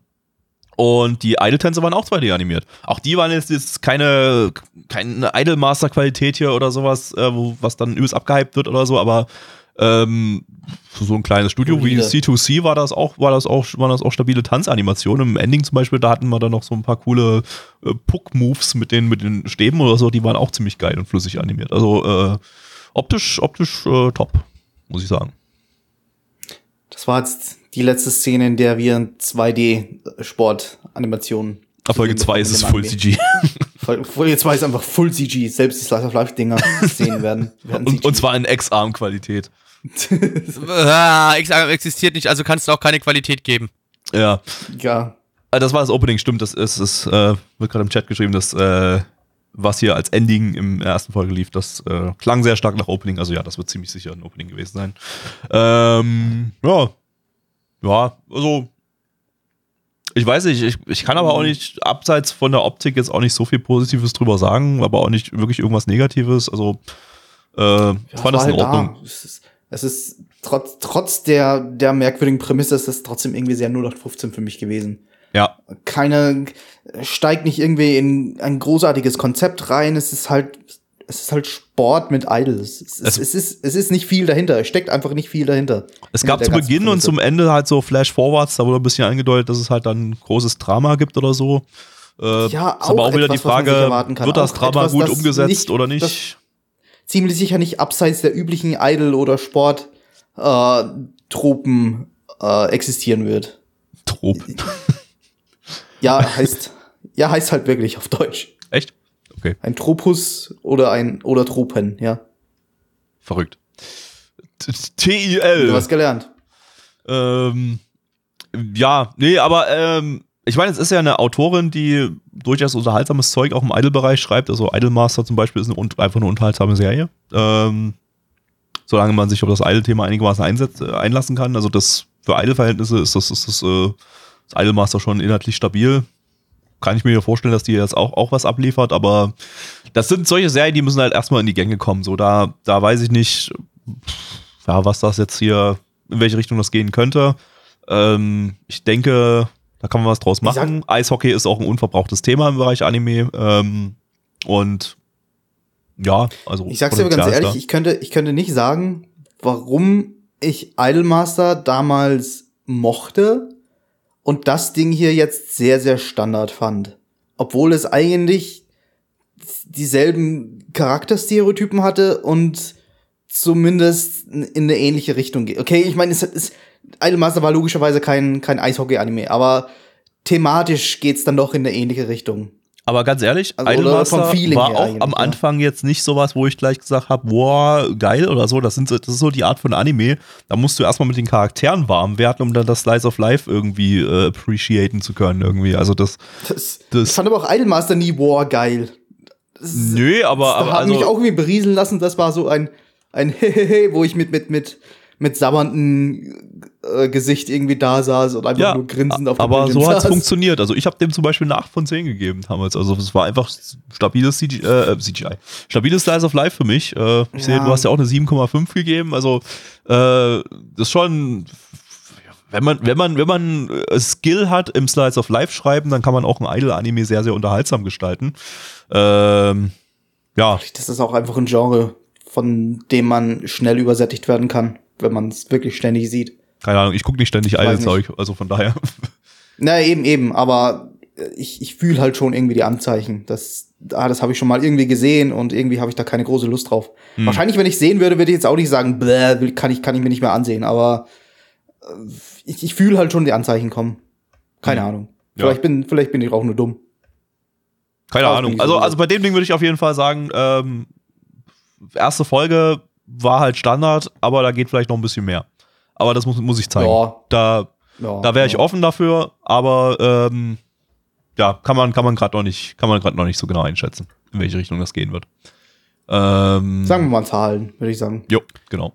und die Idle-Tänze waren auch 2D animiert. Auch die waren jetzt, jetzt keine, keine Idle-Master-Qualität hier oder sowas, äh, wo, was dann übelst abgehypt wird oder so, aber ähm, so ein kleines Studio wie Solide. C2C war das auch, war das auch, waren das auch stabile Tanzanimationen. Im Ending zum Beispiel, da hatten wir dann noch so ein paar coole äh, Puck-Moves mit den, mit den Stäben oder so, die waren auch ziemlich geil und flüssig animiert. Also äh, optisch, optisch äh, top, muss ich sagen. Das war jetzt die letzte Szene, in der wir 2D-Sport-Animationen. Ab Folge 2 ist es Full CG. Obwohl jetzt weiß einfach Full CG, selbst die Slice of Life Dinger sehen werden. werden Und, und zwar in X-Arm-Qualität. Ah, existiert nicht, also kannst du auch keine Qualität geben. Ja. ja. Ah, Das war das Opening, stimmt. Das ist, ist äh, wird gerade im Chat geschrieben, dass äh, was hier als Ending im ersten Folge lief, das äh, klang sehr stark nach Opening. Also ja, das wird ziemlich sicher ein Opening gewesen sein. Ähm, ja. Ja, also ich weiß nicht, ich, ich kann aber auch nicht, abseits von der Optik jetzt auch nicht so viel Positives drüber sagen, aber auch nicht wirklich irgendwas Negatives. Also äh, ich fand das in halt Ordnung. Da. Es ist, es ist trotz, trotz der, der merkwürdigen Prämisse ist das trotzdem irgendwie sehr 0815 für mich gewesen. Ja, Keine, steigt nicht irgendwie in ein großartiges Konzept rein. Es ist halt, es ist halt Sport mit Idols. Es, Es- es, es, ist, es ist nicht viel dahinter. Es steckt einfach nicht viel dahinter. Es gab zu Beginn und Prämisse. zum Ende halt so Flash-Forwards, da wurde ein bisschen angedeutet, dass es halt dann ein großes Drama gibt oder so. Äh, Ja, ist aber auch wieder die etwas, Frage, wird das Drama etwas, gut umgesetzt nicht- oder nicht? Ziemlich sicher nicht abseits der üblichen Idol- oder Sport-Tropen äh, existieren wird. Trop. Ja, heißt, ja, heißt halt wirklich auf Deutsch. Echt? Okay, Ein Tropus oder ein oder Tropen, ja. verrückt. T- Du TIL. hast gelernt. Ähm, ja, nee, aber ähm, ich meine, es ist ja eine Autorin, die durchaus unterhaltsames Zeug auch im Idol-Bereich schreibt. Also Idolmaster zum Beispiel ist eine, einfach eine unterhaltsame Serie. Ähm, solange man sich auf das Idol-Thema einigermaßen einsetzt, äh, einlassen kann. Also das für Idol-Verhältnisse ist das, ist das, äh, das Idolmaster schon inhaltlich stabil. Kann ich mir vorstellen, dass die jetzt auch, auch was abliefert, aber das sind solche Serien, die müssen halt erstmal in die Gänge kommen. So, da, da weiß ich nicht, ja, was das jetzt hier, in welche Richtung das gehen könnte. Ähm, ich denke, da kann man was draus machen. Eishockey ist auch ein unverbrauchtes Thema im Bereich Anime. Ähm, und ja, also. Ich sag's dir aber ganz ehrlich, ich könnte, ich könnte nicht sagen, warum ich Idolmaster damals mochte und das Ding hier jetzt sehr, sehr Standard fand. Obwohl es eigentlich dieselben Charakterstereotypen hatte und zumindest in eine ähnliche Richtung geht. Okay, ich meine, es ist, Idolmaster war logischerweise kein, kein Eishockey-Anime, aber thematisch geht's dann doch in eine ähnliche Richtung. Aber ganz ehrlich, Also, Idolmaster war auch am ja. Anfang jetzt nicht sowas, wo ich gleich gesagt habe, boah, geil oder so. Das, sind, das ist so die Art von Anime. Da musst du erstmal mit den Charakteren warm werden, um dann das Slice of Life irgendwie äh, appreciaten zu können. Irgendwie. Also das. Das, Das- ich fand aber auch Idolmaster nie, boah, geil. Das, Nö, aber. da aber hat mich also, auch irgendwie berieseln lassen. Das war so ein, ein Hehehe, wo ich mit, mit, mit, mit sabbernden äh, Gesicht irgendwie da saß und einfach ja, nur grinsend auf dem aber Bildschirm so hat es funktioniert. Also ich habe dem zum Beispiel eine 8 von 10 gegeben damals. Also es war einfach stabiles CGI, äh, CGI. Stabiles Slice of Life für mich. Äh, ich sehe, Ja. du hast ja auch eine 7,5 gegeben. Also äh, das ist schon wenn man, wenn man, wenn man äh, Skill hat im Slice of Life schreiben, dann kann man auch ein Idol-Anime sehr, sehr unterhaltsam gestalten. Ähm, ja, Das ist auch einfach ein Genre, von dem man schnell übersättigt werden kann, wenn man es wirklich ständig sieht. Keine Ahnung, ich gucke nicht ständig weiß Idol-Zeug, also von daher. Na, eben, eben, aber äh, ich, ich fühle halt schon irgendwie die Anzeichen. Das, ah, das habe ich schon mal irgendwie gesehen und irgendwie habe ich da keine große Lust drauf. Hm. Wahrscheinlich, wenn ich sehen würde, würde ich jetzt auch nicht sagen, bläh, kann ich, kann ich mir nicht mehr ansehen, aber äh, ich, ich fühle halt schon die Anzeichen kommen. Keine Hm. Ahnung. Ja. Vielleicht, bin, vielleicht bin ich auch nur dumm. Keine Auch Ahnung. Also, so. also bei dem Ding würde ich auf jeden Fall sagen, ähm, erste Folge war halt Standard, aber da geht vielleicht noch ein bisschen mehr. Aber das muss, muss ich zeigen. Ja. Da, Ja, da wäre ich ja. offen dafür, aber ähm, ja, kann man, kann man gerade noch nicht, kann man gerade noch nicht so genau einschätzen, in welche Richtung das gehen wird. Ähm, Sagen wir mal Zahlen, würde ich sagen. Jo, genau.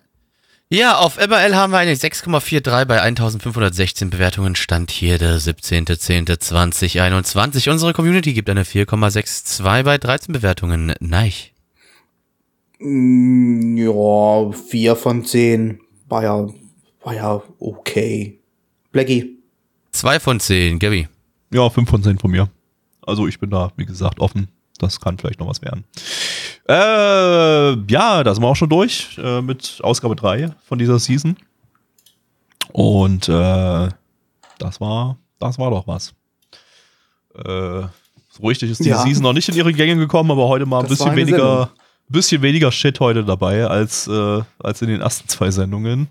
Ja, auf MRL haben wir eine 6,43 bei 1516 Bewertungen. Stand hier der 17.10.2021. Unsere Community gibt eine 4,62 bei 13 Bewertungen. Nein. Mm, Ja, vier von zehn. War ja, war ja okay. Blackie. 2 von 10, Gabby. Ja, 5 von 10 von mir. Also ich bin da, wie gesagt, offen. Das kann vielleicht noch was werden. Äh, ja, da sind wir auch schon durch äh, mit Ausgabe 3 von dieser Season. Und äh, das war, das war doch was. Äh, so richtig ist die Ja. Season noch nicht in ihre Gänge gekommen, aber heute mal ein Das bisschen eine Sendung. weniger, bisschen weniger Shit heute dabei als, äh, als in den ersten zwei Sendungen.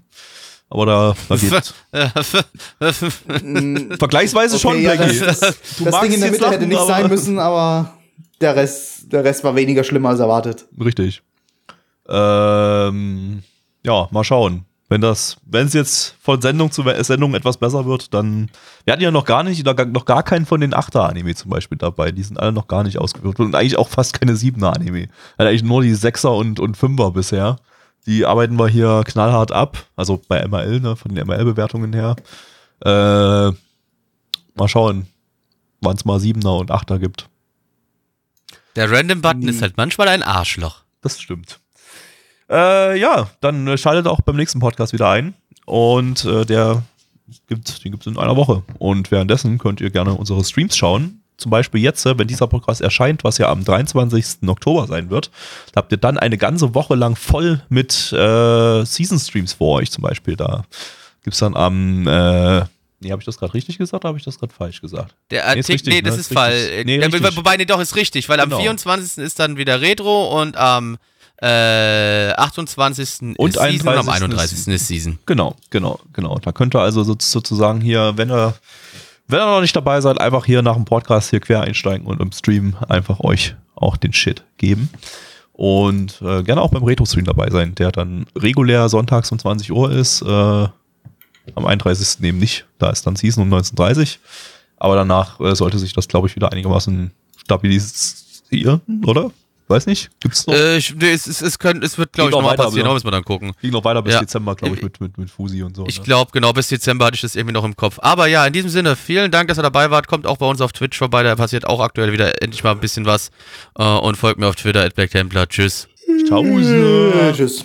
Aber da, da geht vergleichsweise schon, Okay, ja, Blackie. das, das, Du das Ding in der Mitte hätte lachen, nicht aber- sein müssen, aber der Rest, der Rest war weniger schlimm als erwartet. Richtig. Ähm, ja, mal schauen. Wenn das, wenn es jetzt von Sendung zu Sendung etwas besser wird, dann. Wir hatten ja noch gar nicht, noch gar keinen von den Achter-Anime zum Beispiel dabei. Die sind alle noch gar nicht ausgewählt. Und eigentlich auch fast keine Siebener-Anime. Also eigentlich nur die Sechser und, und Fünfer bisher. Die arbeiten wir hier knallhart ab. Also bei ML, ne, von den ML-Bewertungen her. Äh, mal schauen, wann es mal Siebener und Achter gibt. Der Random-Button ist halt manchmal ein Arschloch. Das stimmt. Äh, ja, dann schaltet auch beim nächsten Podcast wieder ein. Und äh, der gibt, den gibt es in einer Woche. Und währenddessen könnt ihr gerne unsere Streams schauen. Zum Beispiel jetzt, äh, wenn dieser Podcast erscheint, was ja am 23. Oktober sein wird, habt ihr dann eine ganze Woche lang voll mit äh, Season-Streams vor euch. Zum Beispiel da gibt es dann am äh, Nee, habe ich das gerade richtig gesagt oder habe ich das gerade falsch gesagt? Der Nee, ist Artikel, richtig, nee, das ne? ist Ist falsch. Nee, Ja. Wobei, nee, doch, ist richtig, weil Genau. am 24. ist dann wieder Retro und am äh, 28. Und ist Season und am 31. 31. ist Season. Genau, genau, genau. Da könnt ihr also so- sozusagen hier, wenn ihr, wenn ihr noch nicht dabei seid, einfach hier nach dem Podcast hier quer einsteigen und im Stream einfach euch auch den Shit geben. Und äh, gerne auch beim Retro-Stream dabei sein, der dann regulär sonntags um 20 Uhr ist. Äh, am 31. eben nicht. Da ist dann Season um 19.30 Aber danach äh, sollte sich das, glaube ich, wieder einigermaßen stabilisieren, oder? Weiß nicht. Gibt's noch? Äh, ich, nee, es, es, es, können, es wird, glaube ich, noch nochmal weiter, passieren, da müssen wir dann gucken. Ging noch weiter bis ja. Dezember, glaube ich, mit, mit, mit Fusi und so. Ich ne? glaube, genau, bis Dezember hatte ich das irgendwie noch im Kopf. Aber ja, in diesem Sinne, vielen Dank, dass ihr dabei wart. Kommt auch bei uns auf Twitch vorbei, da passiert auch aktuell wieder endlich mal ein bisschen was. Äh, und folgt mir auf Twitter, at BlackTemplar. Tschüss. Äh, tschüss.